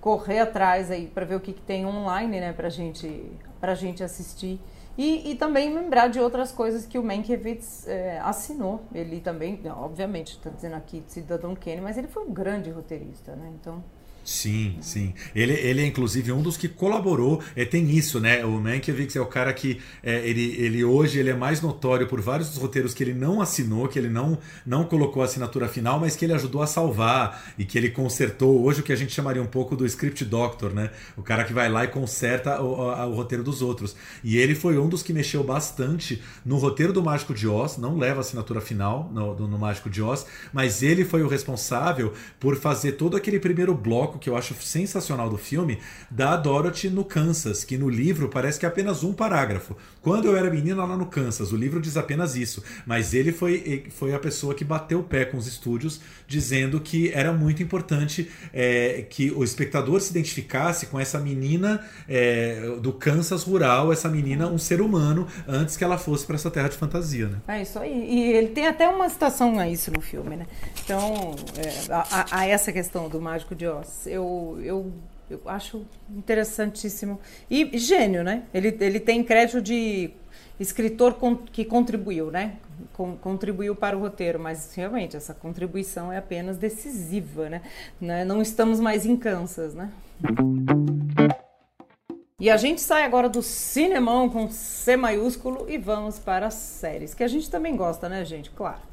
correr atrás aí para ver o que, que tem online, né, para gente, a gente assistir. E, e, também lembrar de outras coisas que o Mankiewicz é, assinou. Ele também, obviamente, está dizendo aqui Cidadão Kane, mas ele foi um grande roteirista, né? Então Sim, sim. Ele, ele é inclusive um dos que colaborou. É, tem isso, né? O Mankiewicz é o cara que é, ele, ele hoje ele é mais notório por vários dos roteiros que ele não assinou, que ele não, não colocou a assinatura final, mas que ele ajudou a salvar e que ele consertou. Hoje o que a gente chamaria um pouco do script doctor, né? O cara que vai lá e conserta o, o, roteiro dos outros. E ele foi um dos que mexeu bastante no roteiro do Mágico de Oz, não leva a assinatura final no, no Mágico de Oz, mas ele foi o responsável por fazer todo aquele primeiro bloco que eu acho sensacional do filme, da Dorothy no Kansas, que no livro parece que é apenas um parágrafo. Quando eu era menina lá no Kansas, o livro diz apenas isso, mas ele foi, foi a pessoa que bateu o pé com os estúdios, dizendo que era muito importante é, que o espectador se identificasse com essa menina é, do Kansas rural, essa menina, um ser humano, antes que ela fosse para essa terra de fantasia. Né? É isso aí. E ele tem até uma citação a isso no filme, né? Então, é, a, a, essa questão do Mágico de Oz eu, eu, eu acho interessantíssimo. E gênio, né? Ele, ele tem crédito de escritor que contribuiu, né? contribuiu para o roteiro, mas realmente essa contribuição é apenas decisiva, né? né? Não estamos mais em Kansas, né? E a gente sai agora do cinemão com C maiúsculo e vamos para as séries, que a gente também gosta, né, gente? Claro.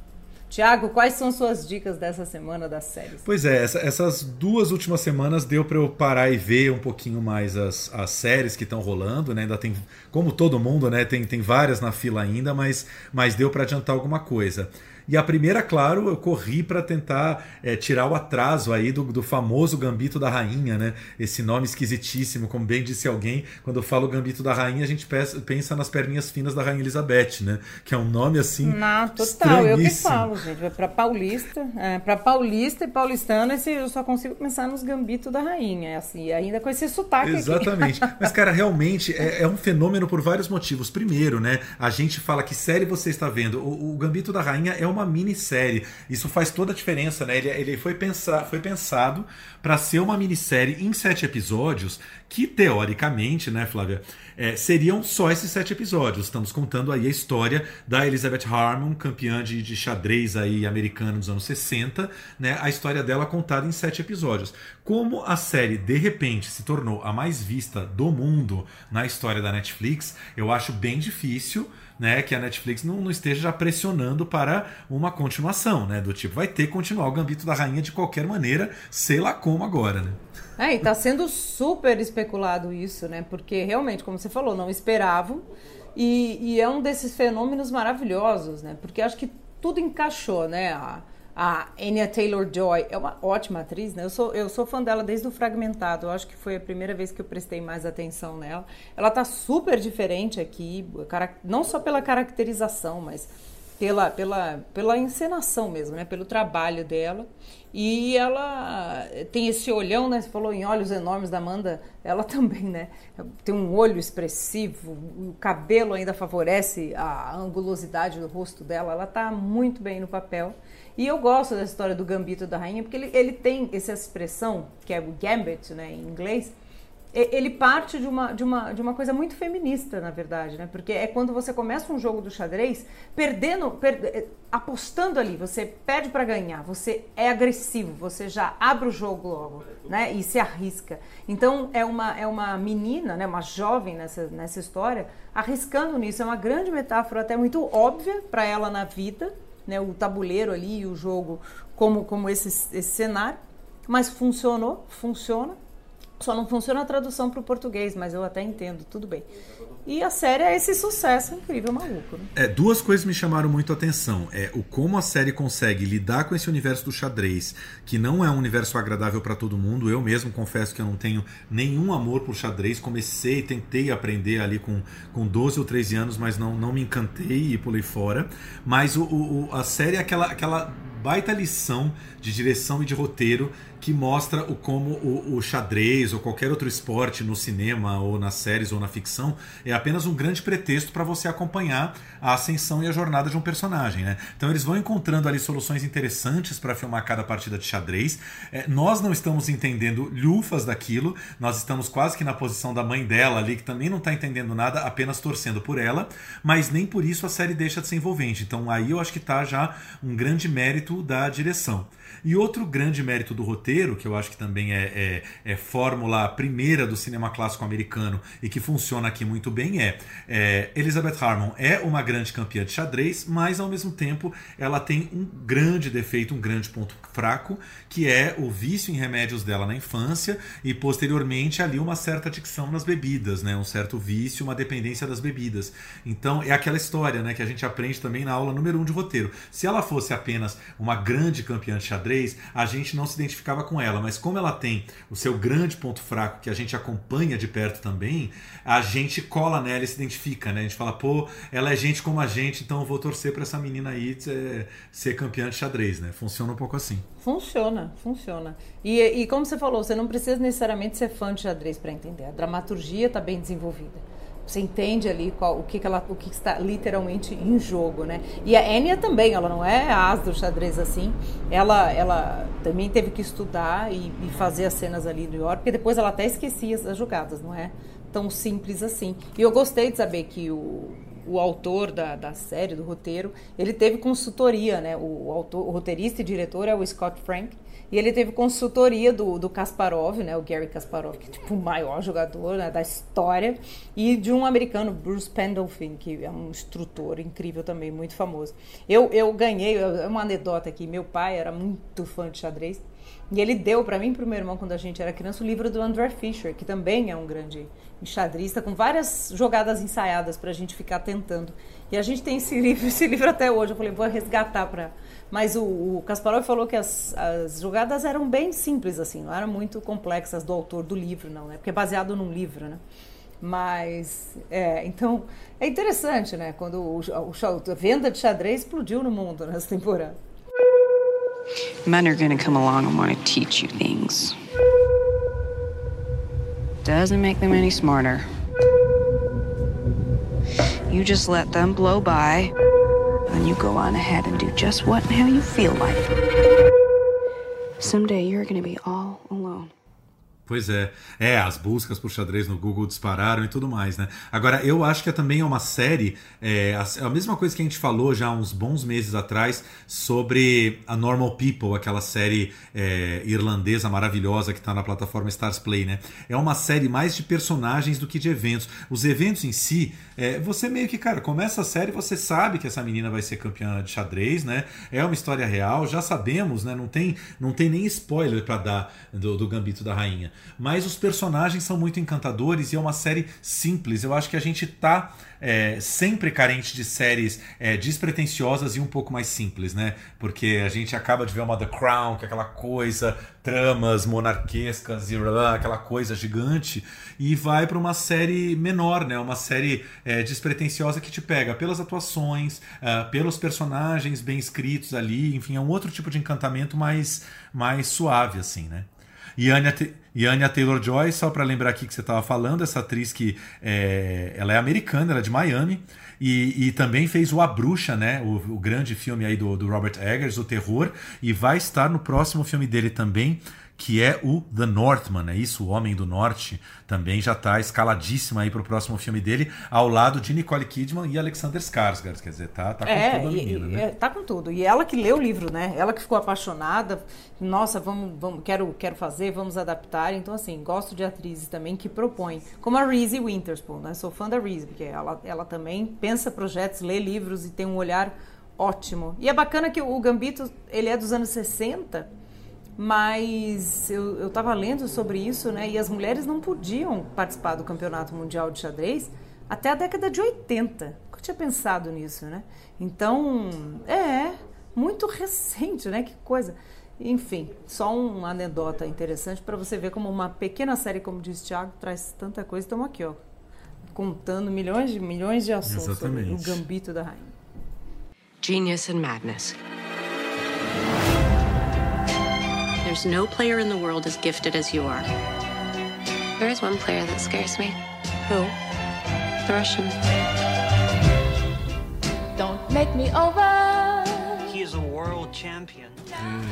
Tiago, quais são suas dicas dessa semana das séries? Pois é, essa, essas duas últimas semanas deu para eu parar e ver um pouquinho mais as, as séries que estão rolando, né? Ainda tem, como todo mundo, né? Tem, tem várias na fila ainda, mas, mas deu para adiantar alguma coisa. E a primeira, claro, eu corri para tentar é, tirar o atraso aí do, do, famoso Gambito da Rainha, né? Esse nome esquisitíssimo, como bem disse alguém, quando eu falo Gambito da Rainha, a gente pensa nas perninhas finas da Rainha Elizabeth, né? Que é um nome assim. Não, total, eu que falo, gente. É para paulista, é, para paulista e paulistana, eu só consigo pensar nos Gambito da Rainha, assim, ainda com esse sotaque Exatamente. Aqui. Mas, cara, realmente é, é, um fenômeno por vários motivos. Primeiro, né? A gente fala que série você está vendo. O, o Gambito da Rainha é uma uma minissérie. Isso faz toda a diferença, né? Ele, ele foi, pensar, foi pensado para ser uma minissérie em sete episódios, que teoricamente, né, Flávia, é, seriam só esses sete episódios. Estamos contando aí a história da Elizabeth Harmon, campeã de, de xadrez aí americana dos anos 60, né? A história dela contada em sete episódios. Como a série de repente se tornou a mais vista do mundo na história da Netflix, eu acho bem difícil né, que a Netflix não, não, esteja já pressionando para uma continuação, né? Do tipo, vai ter que continuar o Gambito da Rainha de qualquer maneira, sei lá como agora, né? É, e tá sendo super especulado isso, né? Porque realmente, como você falou, não esperavam. E, e é um desses fenômenos maravilhosos, né? Porque acho que tudo encaixou, né? A, a Anya Taylor-Joy é uma ótima atriz, né? Eu sou, eu sou fã dela desde o Fragmentado. Eu acho que foi a primeira vez que eu prestei mais atenção nela. Ela tá super diferente aqui, não só pela caracterização, mas pela, pela, pela encenação mesmo, né? Pelo trabalho dela. E ela tem esse olhão, né? Você falou em olhos enormes da Amanda, ela também, né? Tem um olho expressivo, o cabelo ainda favorece a angulosidade do rosto dela. Ela tá muito bem no papel. E eu gosto da história do Gambito da Rainha, porque ele, ele tem essa expressão, que é o gambit, né, em inglês, ele parte de uma, de, uma, de uma coisa muito feminista, na verdade, né? Porque é quando você começa um jogo do xadrez, perdendo, per, eh, apostando ali, você perde para ganhar, você é agressivo, você já abre o jogo logo, né? E se arrisca. Então é uma, é uma menina, né? Uma jovem nessa, nessa história, arriscando nisso. É uma grande metáfora, até muito óbvia para ela na vida, né, o tabuleiro ali e o jogo como, como esse, esse cenário, mas funcionou, funciona. Só não funciona a tradução para o português, mas eu até entendo, tudo bem. E a série é esse sucesso incrível, maluco. Né? É, duas coisas me chamaram muito a atenção. É o como a série consegue lidar com esse universo do xadrez, que não é um universo agradável para todo mundo. Eu mesmo confesso que eu não tenho nenhum amor por xadrez. Comecei, tentei aprender ali com, com 12 ou 13 anos, mas não, não me encantei e pulei fora. Mas o, o a série é aquela, aquela baita lição de direção e de roteiro que mostra o como o, o, xadrez ou qualquer outro esporte no cinema ou nas séries ou na ficção é apenas um grande pretexto para você acompanhar a ascensão e a jornada de um personagem, né? Então eles vão encontrando ali soluções interessantes para filmar cada partida de xadrez. É, nós não estamos entendendo lufas daquilo, nós estamos quase que na posição da mãe dela ali que também não está entendendo nada, apenas torcendo por ela, mas nem por isso a série deixa de ser envolvente. Então aí eu acho que está já um grande mérito da direção. E outro grande mérito do roteiro, que eu acho que também é, é, é fórmula primeira do cinema clássico americano e que funciona aqui muito bem, é, é Elizabeth Harmon é uma grande campeã de xadrez, mas ao mesmo tempo ela tem um grande defeito, um grande ponto fraco, que é o vício em remédios dela na infância e posteriormente ali uma certa adicção nas bebidas, né? um certo vício, uma dependência das bebidas. Então é aquela história né, que a gente aprende também na aula número um de roteiro. Se ela fosse apenas uma grande campeã de xadrez, xadrez, a gente não se identificava com ela, mas como ela tem o seu grande ponto fraco que a gente acompanha de perto também, a gente cola nela e se identifica, né? A gente fala, pô, ela é gente como a gente, então eu vou torcer para essa menina aí ser, ser campeã de xadrez, né? Funciona um pouco assim. Funciona, funciona. E, e como você falou, você não precisa necessariamente ser fã de xadrez para entender. A dramaturgia está bem desenvolvida. Você entende ali qual, o, que, que, ela, o que está literalmente em jogo, né? E a Enya também, ela não é as do xadrez assim. Ela, ela também teve que estudar e, e fazer as cenas ali do York, porque depois ela até esquecia as jogadas, não é tão simples assim. E eu gostei de saber que o, o autor da, da série, do roteiro, ele teve consultoria, né? O, autor, o roteirista e diretor é o Scott Frank. E ele teve consultoria do, do Kasparov, né, o Gary Kasparov, que é tipo o maior jogador né, da história, e de um americano, Bruce Pendleton, que é um instrutor incrível também, muito famoso. Eu, eu ganhei, é uma anedota aqui, meu pai era muito fã de xadrez, e ele deu para mim e para o meu irmão, quando a gente era criança, o livro do André Fischer, que também é um grande enxadrista, com várias jogadas ensaiadas para a gente ficar tentando. E a gente tem esse livro, esse livro até hoje. Eu falei, vou resgatar para mas o, o Kasparov falou que as, as, jogadas eram bem simples, assim, não eram muito complexas do autor do livro, não, né? Porque é baseado num livro, né? Mas, é, então, é interessante, né? Quando o, o, a venda de xadrez explodiu no mundo nessa temporada. Men are gonna come along and want to teach you things. Doesn't make them any smarter. You just let them blow by. Then you go on ahead and do just what and how you feel like. Someday you're to be all alone. Pois é. É, as buscas por xadrez no Google dispararam e tudo mais, né? Agora, eu acho que é também é uma série, é, a, mesma coisa que a gente falou já uns bons meses atrás sobre a Normal People, aquela série é, irlandesa maravilhosa que está na plataforma Stars Play, né? É uma série mais de personagens do que de eventos. Os eventos em si, é, você meio que, cara, começa a série, você sabe que essa menina vai ser campeã de xadrez, né? É uma história real, já sabemos, né? Não tem, não tem nem spoiler para dar do, do Gambito da Rainha mas os personagens são muito encantadores e é uma série simples. Eu acho que a gente tá é, sempre carente de séries é, despretensiosas e um pouco mais simples, né? Porque a gente acaba de ver uma The Crown, que é aquela coisa, tramas monarquescas e aquela coisa gigante, e vai para uma série menor, né? Uma série é, despretensiosa que te pega pelas atuações, uh, pelos personagens bem escritos ali, enfim, é um outro tipo de encantamento mais, mais suave, assim, né? E Anya, e Anya Taylor-Joy, só para lembrar aqui que você estava falando, essa atriz que é, ela é americana, ela é de Miami, e, e também fez o A Bruxa, né? O, o grande filme aí do, do Robert Eggers, o terror, e vai estar no próximo filme dele também, que é o The Northman, é isso? O Homem do Norte também já está escaladíssima aí para o próximo filme dele, ao lado de Nicole Kidman e Alexander Skarsgård, quer dizer, tá, tá com é, tudo a menina, e, né? É, tá com tudo. E ela que leu o livro, né? Ela que ficou apaixonada, nossa, vamos, vamos quero, quero fazer, vamos adaptar. Então, assim, gosto de atrizes também que propõem, como a Reese Witherspoon, né? Sou fã da Reese, porque ela, ela também pensa projetos, lê livros e tem um olhar ótimo. E é bacana que o Gambito, ele é dos anos 60, mas eu estava lendo sobre isso, né? E as mulheres não podiam participar do Campeonato Mundial de Xadrez até a década de 80. Nunca tinha pensado nisso, né? Então, é muito recente, né? Que coisa. Enfim, só uma anedota interessante para você ver como uma pequena série, como diz Thiago, traz tanta coisa. Estamos aqui, ó, contando milhões de milhões de assuntos Exatamente. sobre o gambito da rainha. Genius and madness. There's no player in the world as gifted as you are. There is one player that scares me. Who? The Russian. Don't make me over. He is a world champion. Mm.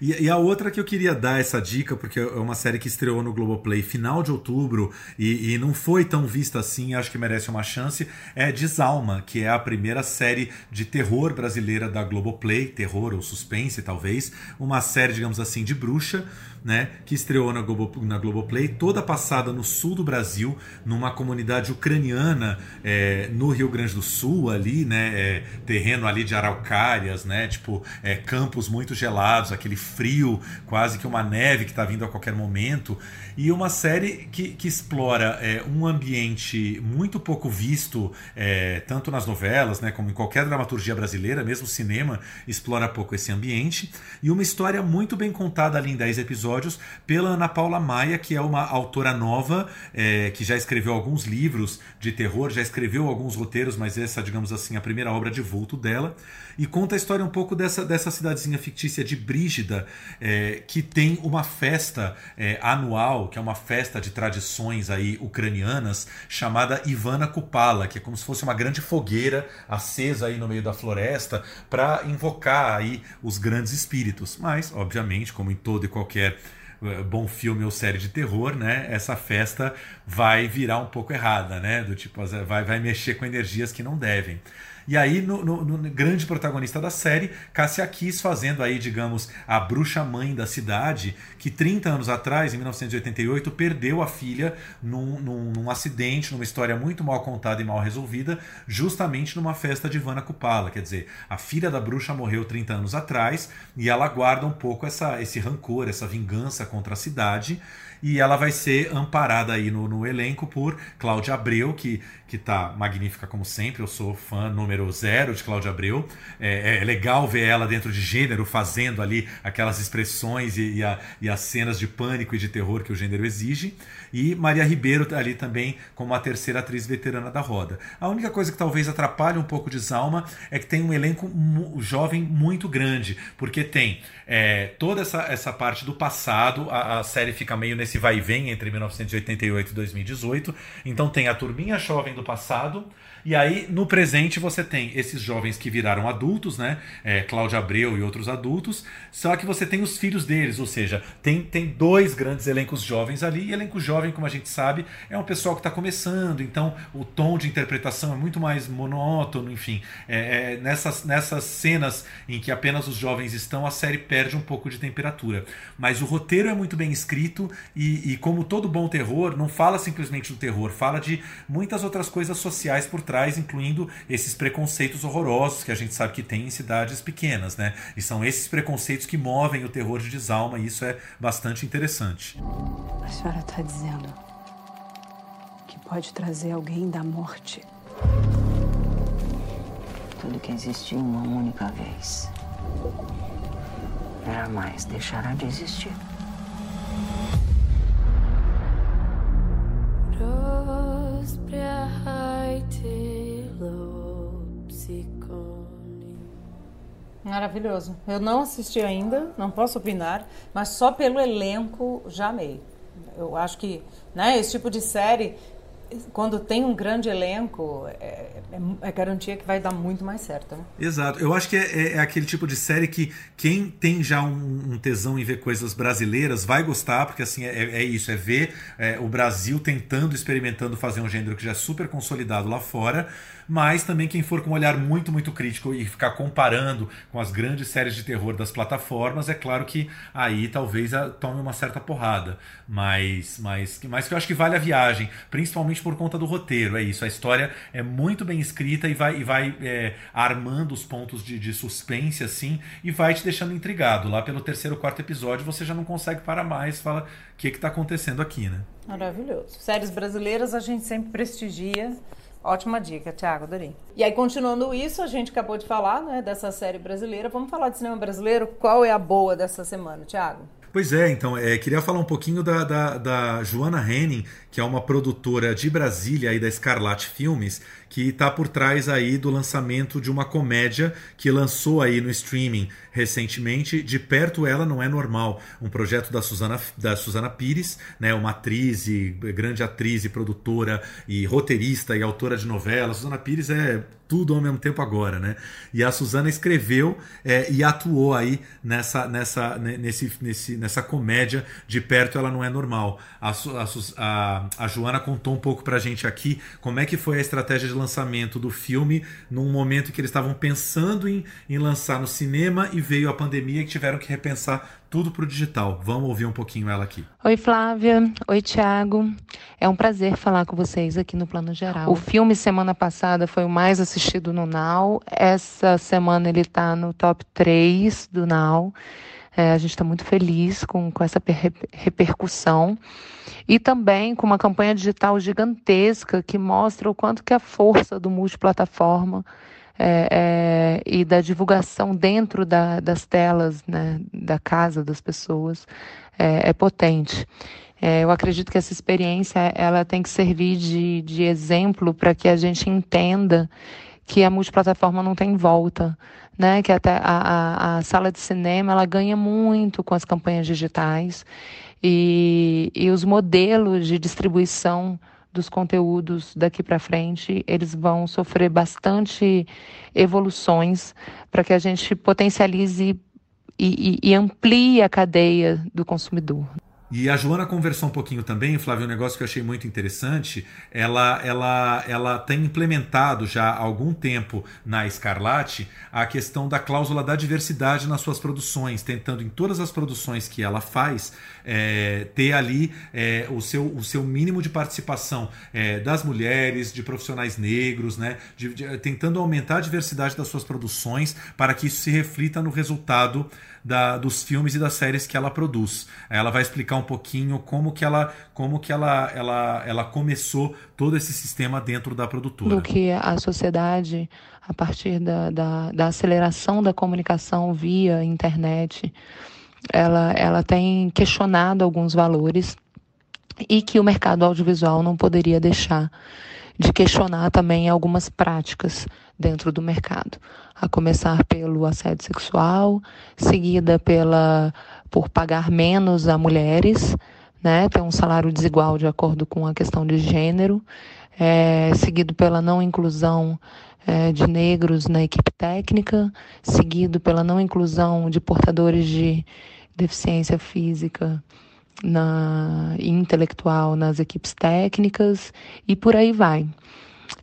E, e, a outra que eu queria dar essa dica, porque é uma série que estreou no Globoplay final de outubro e, e não foi tão vista assim, acho que merece uma chance, é Desalma, que é a primeira série de terror brasileira da Globoplay, terror ou suspense talvez, uma série, digamos assim, de bruxa, né, que estreou na, Globo, na Globoplay, toda passada no sul do Brasil, numa comunidade ucraniana é, no Rio Grande do Sul, ali, né, é, terreno ali de araucárias, né, tipo é, campos muito gelados, aquele frio, quase que uma neve que está vindo a qualquer momento, e uma série que, que explora é, um ambiente muito pouco visto, é, tanto nas novelas, né, como em qualquer dramaturgia brasileira, mesmo cinema explora pouco esse ambiente, e uma história muito bem contada ali em 10 episódios episódios pela Ana Paula Maia, que é uma autora nova, é, que já escreveu alguns livros de terror, já escreveu alguns roteiros, mas essa, digamos assim, a primeira obra de vulto dela. E conta a história um pouco dessa, dessa cidadezinha fictícia de Brígida, é, que tem uma festa é, anual, que é uma festa de tradições aí ucranianas, chamada Ivana Kupala, que é como se fosse uma grande fogueira acesa aí no meio da floresta para invocar aí os grandes espíritos. Mas, obviamente, como em todo e qualquer eh, bom filme ou série de terror, né? Essa festa vai virar um pouco errada, né? Do tipo, vai, vai mexer com energias que não devem. E aí, no, no, no, grande protagonista da série, Cassia Kiss fazendo aí, digamos, a bruxa mãe da cidade, que 30 anos atrás, em 1988, perdeu a filha num, num, num acidente, numa história muito mal contada e mal resolvida, justamente numa festa de Ivana Kupala. Quer dizer, a filha da bruxa morreu 30 anos atrás e ela guarda um pouco essa, esse rancor, essa vingança contra a cidade e ela vai ser amparada aí no, no elenco por Cláudia Abreu, que, que tá magnífica como sempre. Eu sou fã número zero de Cláudia Abreu. É, é legal ver ela dentro de gênero, fazendo ali aquelas expressões e, e, a, e as cenas de pânico e de terror que o gênero exige. E Maria Ribeiro tá ali também como a terceira atriz veterana da roda. A única coisa que talvez atrapalhe um pouco de Zalma é que tem um elenco jovem muito grande, porque tem é, toda essa, essa parte do passado, a, a série fica meio nesse vai e vem entre 1988 e 2018. Então tem a turminha jovem do passado, e aí, no presente, você tem esses jovens que viraram adultos, né? É, Abreu e outros adultos. Só que você tem os filhos deles, ou seja, tem, tem dois grandes elencos jovens ali. E elenco jovem, como a gente sabe, é um pessoal que está começando. Então, o tom de interpretação é muito mais monótono. Enfim, é, é, nessas, nessas cenas em que apenas os jovens estão, a série perde um pouco de temperatura. Mas o roteiro é muito bem escrito e, e como todo bom terror, não fala simplesmente do terror, fala de muitas outras coisas sociais por trás, incluindo esses preconceitos horrorosos que a gente sabe que tem em cidades pequenas, né? E são esses preconceitos que movem o terror de Desalma, e isso é bastante interessante. A senhora está dizendo que pode trazer alguém da morte. Tudo que existiu uma única vez jamais deixará de existir. Maravilhoso. Eu não assisti ainda, não posso opinar, mas só pelo elenco já amei. Eu acho que né, esse tipo de série quando tem um grande elenco, é, é, é, garantia que vai dar muito mais certo. Né? Exato. Eu acho que é, é, é, aquele tipo de série que quem tem já um, um, tesão em ver coisas brasileiras vai gostar, porque assim é, é isso, é ver é, o Brasil tentando, experimentando fazer um gênero que já é super consolidado lá fora mas também quem for com um olhar muito, muito crítico e ficar comparando com as grandes séries de terror das plataformas, é claro que aí talvez tome uma certa porrada. Mas, mas, mas que eu acho que vale a viagem, principalmente por conta do roteiro. É isso, a história é muito bem escrita e vai, e vai é, armando os pontos de, de suspense assim e vai te deixando intrigado. Lá pelo terceiro, quarto episódio você já não consegue parar mais, fala o que está acontecendo aqui, né? Maravilhoso. Séries brasileiras a gente sempre prestigia. Ótima dica, Thiago, adorei. E aí, continuando isso, a gente acabou de falar né, dessa série brasileira. Vamos falar de cinema brasileiro? Qual é a boa dessa semana, Thiago? Pois é, então, é, queria falar um pouquinho da, da, da Joana Henning, que é uma produtora de Brasília e da Scarlatti Filmes, que está por trás aí do lançamento de uma comédia que lançou aí no streaming recentemente, De Perto Ela Não É Normal, um projeto da Suzana, da Suzana Pires, né, uma atriz, e, grande atriz e produtora e roteirista e autora de novelas. Suzana Pires é tudo ao mesmo tempo agora, né? E a Suzana escreveu é, e atuou aí nessa, nessa, nesse, nesse, nessa comédia de perto ela não é normal. A, a, a, Joana contou um pouco pra gente aqui como é que foi a estratégia de lançamento do filme num momento que eles estavam pensando em, em lançar no cinema e veio a pandemia e tiveram que repensar tudo para o digital. Vamos ouvir um pouquinho ela aqui. Oi, Flávia. Oi, Thiago. É um prazer falar com vocês aqui no Plano Geral. O filme semana passada foi o mais assistido no Now. Essa semana ele está no top 3 do Now. É, a gente está muito feliz com, com essa repercussão e também com uma campanha digital gigantesca que mostra o quanto que a força do multiplataforma é, é, e da divulgação dentro da, das telas né, da casa das pessoas é, é potente. É, eu acredito que essa experiência ela tem que servir de, de exemplo para que a gente entenda que a multiplataforma não tem volta, né? Que até a, a, a, sala de cinema ela ganha muito com as campanhas digitais e, e os modelos de distribuição dos conteúdos daqui para frente, eles vão sofrer bastante evoluções para que a gente potencialize e, e, e amplie a cadeia do consumidor. E a Joana conversou um pouquinho também, Flávio, um negócio que eu achei muito interessante. Ela, ela, ela tem implementado já há algum tempo na Escarlate a questão da cláusula da diversidade nas suas produções, tentando em todas as produções que ela faz é, ter ali é, o, seu, o seu mínimo de participação é, das mulheres, de profissionais negros, né, de, de, tentando aumentar a diversidade das suas produções para que isso se reflita no resultado da, dos filmes e das séries que ela produz. Ela vai explicar um pouquinho como que ela, como que ela, ela, ela começou todo esse sistema dentro da produtora. Do que a sociedade, a partir da, da, da aceleração da comunicação via internet, ela, ela tem questionado alguns valores e que o mercado audiovisual não poderia deixar de questionar também algumas práticas dentro do mercado, a começar pelo assédio sexual, seguida pela por pagar menos a mulheres, né, ter um salário desigual de acordo com a questão de gênero, é, seguido pela não inclusão é, de negros na equipe técnica, seguido pela não inclusão de portadores de deficiência física na intelectual nas equipes técnicas e por aí vai.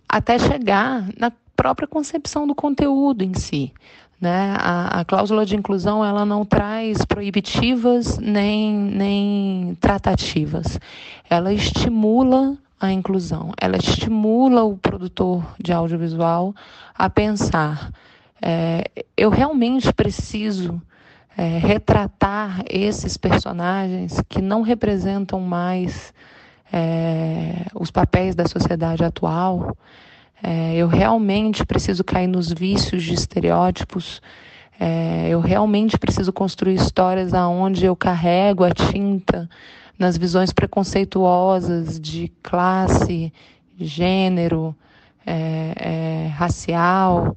Até chegar na própria concepção do conteúdo em si. Né? A, a, cláusula de inclusão ela não traz proibitivas nem, nem tratativas. Ela estimula a inclusão, ela estimula o produtor de audiovisual a pensar: é, eu realmente preciso é, retratar esses personagens que não representam mais é, os papéis da sociedade atual. É, eu realmente preciso cair nos vícios de estereótipos. É, eu realmente preciso construir histórias aonde eu carrego a tinta nas visões preconceituosas de classe, gênero, é, é, racial.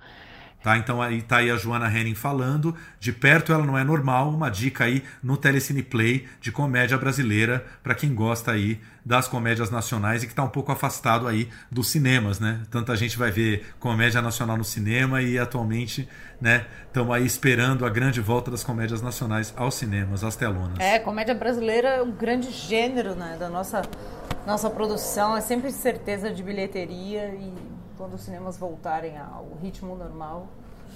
Tá? Então aí tá aí a Joana Henning falando. De perto ela não é normal, uma dica aí no Telecine Play de comédia brasileira para quem gosta aí das comédias nacionais e que está um pouco afastado aí dos cinemas, né? Tanta gente vai ver comédia nacional no cinema e atualmente, né, estamos aí esperando a grande volta das comédias nacionais aos cinemas, às telonas. É, comédia brasileira é um grande gênero, né, da nossa nossa produção, é sempre certeza de bilheteria e quando os cinemas voltarem ao ritmo normal,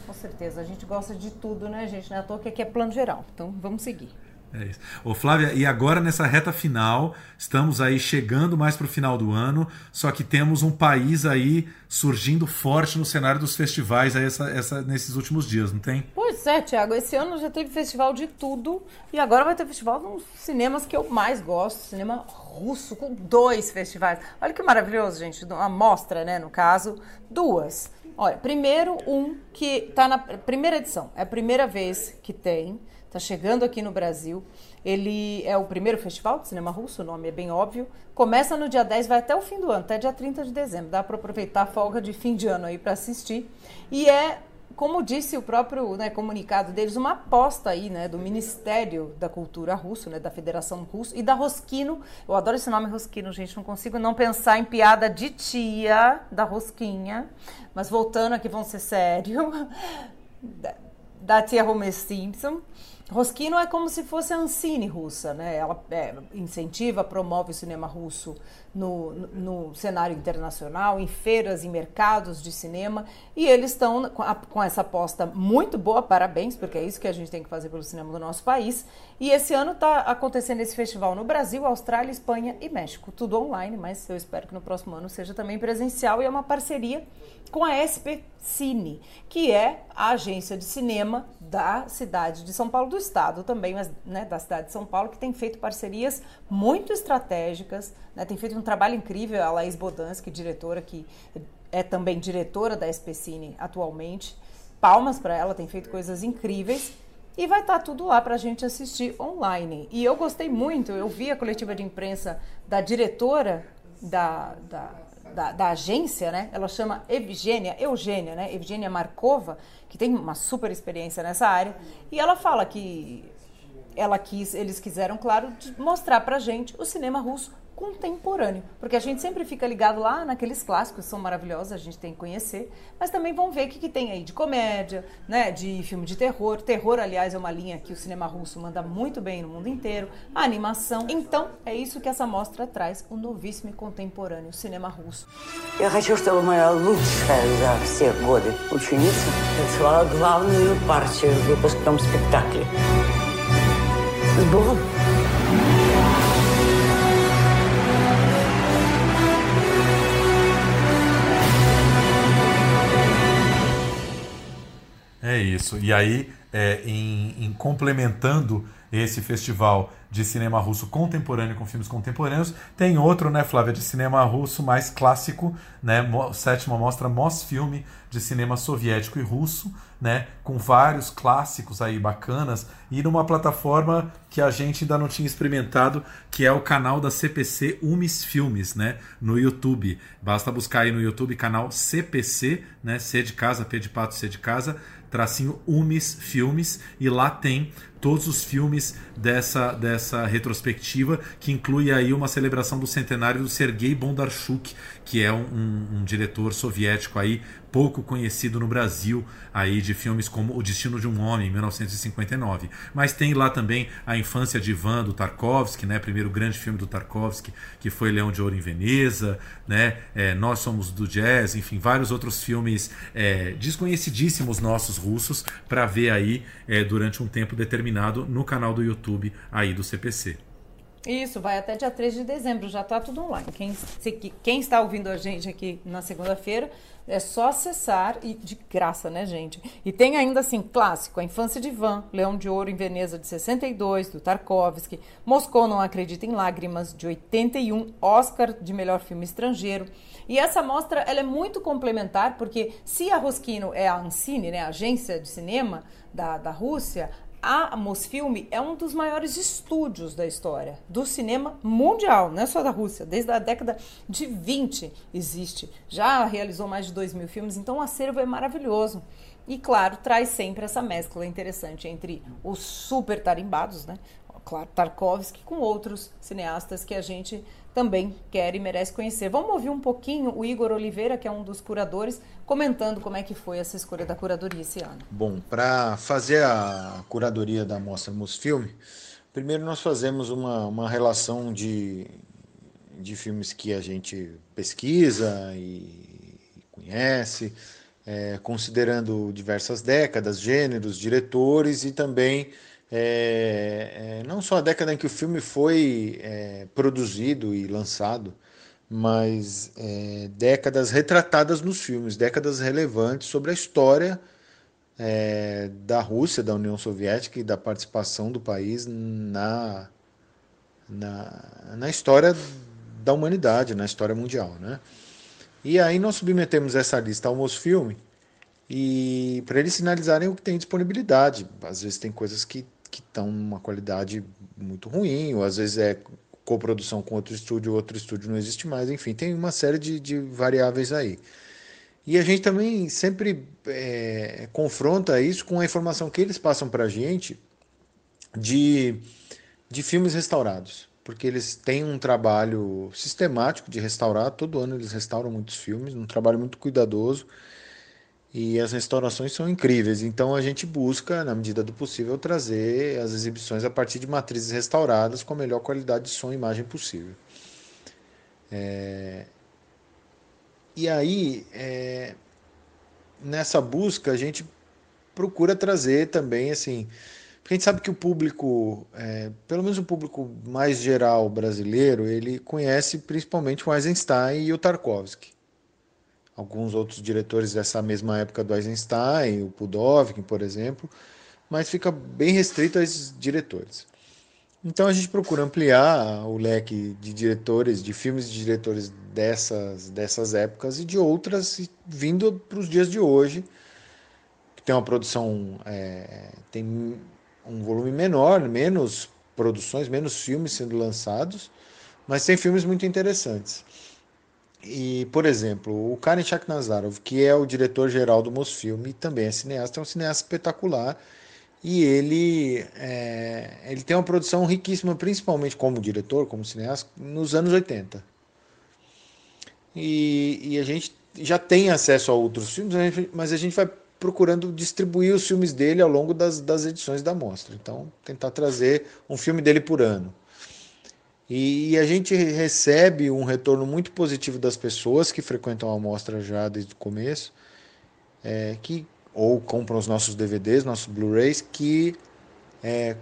com certeza. A gente gosta de tudo, né, gente? Não é toa que aqui é plano geral. Então vamos seguir. É isso. Ô, Flávia, e agora nessa reta final, estamos aí chegando mais para o final do ano, só que temos um país aí surgindo forte no cenário dos festivais aí essa, essa, nesses últimos dias, não tem? Pois é, Tiago, esse ano já teve festival de tudo e agora vai ter festival nos cinemas que eu mais gosto, cinema russo, com dois festivais. Olha que maravilhoso, gente, uma mostra, né, no caso, duas. Olha, primeiro um que está na primeira edição, é a primeira vez que tem, está chegando aqui no Brasil. Ele é o primeiro festival de cinema russo, o nome é bem óbvio. Começa no dia 10, vai até o fim do ano, até dia 30 de dezembro. Dá para aproveitar a folga de fim de ano aí para assistir. E é como disse o próprio né, comunicado deles, uma aposta aí, né, do Ministério da Cultura Russo, né, da Federação Russa e da Rosquino. Eu adoro esse nome Rosquino, gente, não consigo não pensar em piada de tia da Rosquinha. Mas voltando aqui, vamos ser sério, da, tia Homer Simpson. Rosquino é como se fosse a Ancine russa, né? Ela é, incentiva, promove o cinema russo no, no, cenário internacional, em feiras, em mercados de cinema, e eles estão com, com, essa aposta muito boa, parabéns, porque é isso que a gente tem que fazer pelo cinema do nosso país. E esse ano está acontecendo esse festival no Brasil, Austrália, Espanha e México, tudo online, mas eu espero que no próximo ano seja também presencial e é uma parceria com a SP Cine, que é a agência de cinema da cidade de São Paulo, do estado também, mas né, da cidade de São Paulo, que tem feito parcerias muito estratégicas, né, tem feito um trabalho incrível. A Laís Bodansky, diretora, que é também diretora da SP Cine atualmente. Palmas para ela, tem feito coisas incríveis. E vai estar tá tudo lá para a gente assistir online. E eu gostei muito, eu vi a coletiva de imprensa da diretora da, da da, da, agência, né? Ela chama Evgênia, Eugênia, né? Evgênia Markova, que tem uma super experiência nessa área, e ela fala que ela quis, eles quiseram, claro, mostrar pra gente o cinema russo contemporâneo, porque a gente sempre fica ligado lá naqueles clássicos, são maravilhosos, a gente tem que conhecer, mas também vão ver o que, que tem aí de comédia, né, de filme de terror. Terror, aliás, é uma linha que o cinema russo manda muito bem no mundo inteiro, a animação. Então, é isso que essa mostra traz, o novíssimo e contemporâneo cinema russo. Eu хочу, чтобы моя лучшая за все годы ученица танцевала главную партию в выпускном спектакле. С Богом! É isso. E aí, é, em, em, complementando esse festival de cinema russo contemporâneo com filmes contemporâneos, tem outro, né, Flávia, de cinema russo mais clássico, né, sétima mostra Mosfilme de cinema soviético e russo, né, com vários clássicos aí bacanas e numa plataforma que a gente ainda não tinha experimentado, que é o canal da CPC Umis Filmes, né, no YouTube. Basta buscar aí no YouTube canal CPC, né, C de casa, P de pato, C de casa tracinho Umis Filmes, e lá tem todos os filmes dessa, dessa retrospectiva, que inclui aí uma celebração do centenário do Sergei Bondarchuk, que é um, um, um diretor soviético aí pouco conhecido no Brasil aí de filmes como O Destino de um Homem, em 1959. Mas tem lá também A Infância de Ivan, do Tarkovsky, né? primeiro grande filme do Tarkovsky, que foi Leão de Ouro em Veneza, né? É, Nós Somos do Jazz, enfim, vários outros filmes é, desconhecidíssimos nossos russos para ver aí é, durante um tempo determinado no canal do YouTube aí do CPC. Isso, vai até dia 3 de dezembro, já está tudo online. Quem, se, quem está ouvindo a gente aqui na segunda-feira, é só acessar e de graça, né, gente? E tem ainda assim, clássico, A Infância de Ivan, Leão de Ouro em Veneza de 62, do Tarkovsky, Moscou não acredita em lágrimas de 81, Oscar de melhor filme estrangeiro. E essa mostra, ela é muito complementar, porque se a Rosquino é a Ancine, né, a agência de cinema da, da Rússia, a Mosfilm é um dos maiores estúdios da história do cinema mundial, não é só da Rússia, desde a década de 20 existe. Já realizou mais de 2 mil filmes, então o acervo é maravilhoso. E claro, traz sempre essa mescla interessante entre os super tarimbados, né? Claro, Tarkovsky com outros cineastas que a gente também quer e merece conhecer. Vamos ouvir um pouquinho o Igor Oliveira, que é um dos curadores, comentando como é que foi essa escolha da curadoria esse ano. Bom, para fazer a curadoria da Mostra Mosfilme, primeiro nós fazemos uma, uma relação de, de filmes que a gente pesquisa e conhece, é, considerando diversas décadas, gêneros, diretores e também é, é, não só a década em que o filme foi é, produzido e lançado, mas é, décadas retratadas nos filmes, décadas relevantes sobre a história é, da Rússia, da União Soviética e da participação do país na, na, na história da humanidade, na história mundial. Né? E aí nós submetemos essa lista ao Mosfilme e para eles sinalizarem o que tem disponibilidade. Às vezes tem coisas que que estão numa qualidade muito ruim, ou às vezes é coprodução com outro estúdio, outro estúdio não existe mais, enfim, tem uma série de, de variáveis aí. E a gente também sempre é, confronta isso com a informação que eles passam para a gente de, de filmes restaurados, porque eles têm um trabalho sistemático de restaurar, todo ano eles restauram muitos filmes, um trabalho muito cuidadoso, e as restaurações são incríveis. Então a gente busca, na medida do possível, trazer as exibições a partir de matrizes restauradas com a melhor qualidade de som e imagem possível. É... E aí, é... nessa busca, a gente procura trazer também, assim, porque a gente sabe que o público, é... pelo menos o público mais geral brasileiro, ele conhece principalmente o Eisenstein e o Tarkovsky alguns outros diretores dessa mesma época do Eisenstein, o Pudovkin, por exemplo, mas fica bem restrito a esses diretores. Então a gente procura ampliar o leque de diretores, de filmes de diretores dessas, dessas épocas e de outras vindo para os dias de hoje, que tem uma produção, é, tem um volume menor, menos produções, menos filmes sendo lançados, mas tem filmes muito interessantes. E, por exemplo, o Karen Shakhnazarov, que é o diretor-geral do Mosfilm e também é cineasta, é um cineasta espetacular. E ele, é, ele tem uma produção riquíssima, principalmente como diretor, como cineasta, nos anos 80. E, e a gente já tem acesso a outros filmes, mas a gente vai procurando distribuir os filmes dele ao longo das, das edições da mostra. Então, tentar trazer um filme dele por ano. E, a gente recebe um retorno muito positivo das pessoas que frequentam a mostra já desde o começo, é, que ou compram os nossos DVDs, nossos Blu-rays, que é,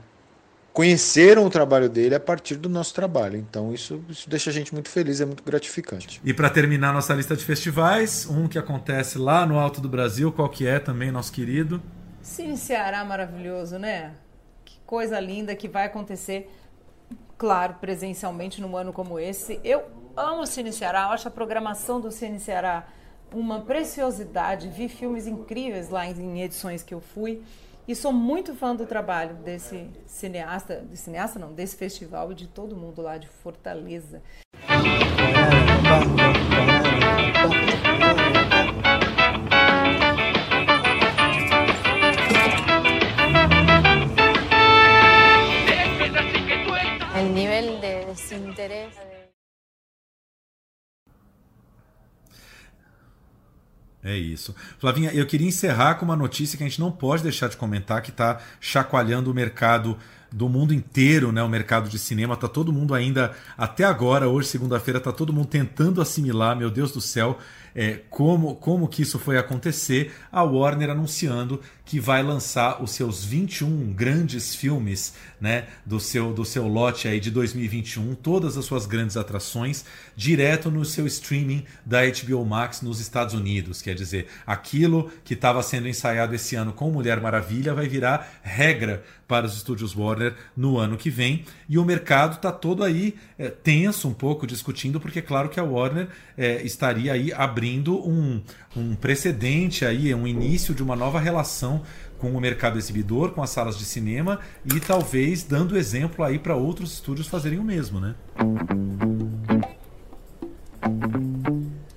conheceram o trabalho dele a partir do nosso trabalho. Então isso, isso deixa a gente muito feliz, é muito gratificante. E para terminar nossa lista de festivais, um que acontece lá no Alto do Brasil, qual que é também, nosso querido? Cine Ceará maravilhoso, né? Que coisa linda que vai acontecer claro, presencialmente num ano como esse. Eu amo o Cine Ceará, acho a programação do Cine Ceará uma preciosidade. Vi filmes incríveis lá em edições que eu fui. E sou muito fã do trabalho desse cineasta, de cineasta não, desse festival e de todo mundo lá de Fortaleza. É isso. Flavinha, eu queria encerrar com uma notícia que a gente não pode deixar de comentar, que está chacoalhando o mercado do mundo inteiro, né? O mercado de cinema. Tá todo mundo ainda, até agora, hoje, segunda-feira, tá todo mundo tentando assimilar, meu Deus do céu, é, como, como que isso foi acontecer. A Warner anunciando que vai lançar os seus 21 grandes filmes, né, do seu do seu lote aí de 2021, todas as suas grandes atrações, direto no seu streaming da HBO Max nos Estados Unidos. Quer dizer, aquilo que estava sendo ensaiado esse ano com Mulher Maravilha vai virar regra para os estúdios Warner no ano que vem. E o mercado está todo aí é, tenso um pouco, discutindo, porque é claro que a Warner é, estaria aí abrindo um, um precedente aí, um início de uma nova relação com o mercado exibidor, com as salas de cinema e talvez dando exemplo aí para outros estúdios fazerem o mesmo, né?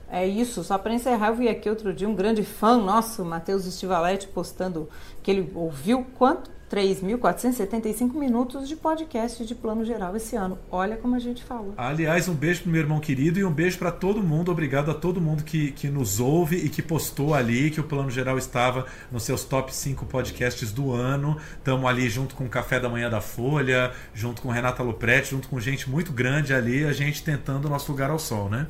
É isso, só para encerrar, eu vi aqui outro dia um grande fã nosso, Matheus Estivaletti, postando que ele ouviu quanto? 3.475 minutos de podcast de plano geral esse ano. Olha como a gente fala. Aliás, um beijo pro meu irmão querido e um beijo para todo mundo. Obrigado a todo mundo que, que nos ouve e que postou ali que o plano geral estava nos seus top 5 podcasts do ano. Estamos ali junto com o Café da Manhã da Folha, junto com Renata Lupretti, junto com gente muito grande ali, a gente tentando o nosso lugar ao sol, né?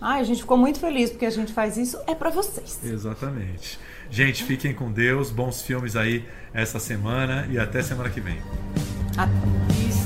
Ah, a gente ficou muito feliz porque a gente faz isso é para vocês. Exatamente. Gente, fiquem com Deus, bons filmes aí essa semana e até semana que vem. Até.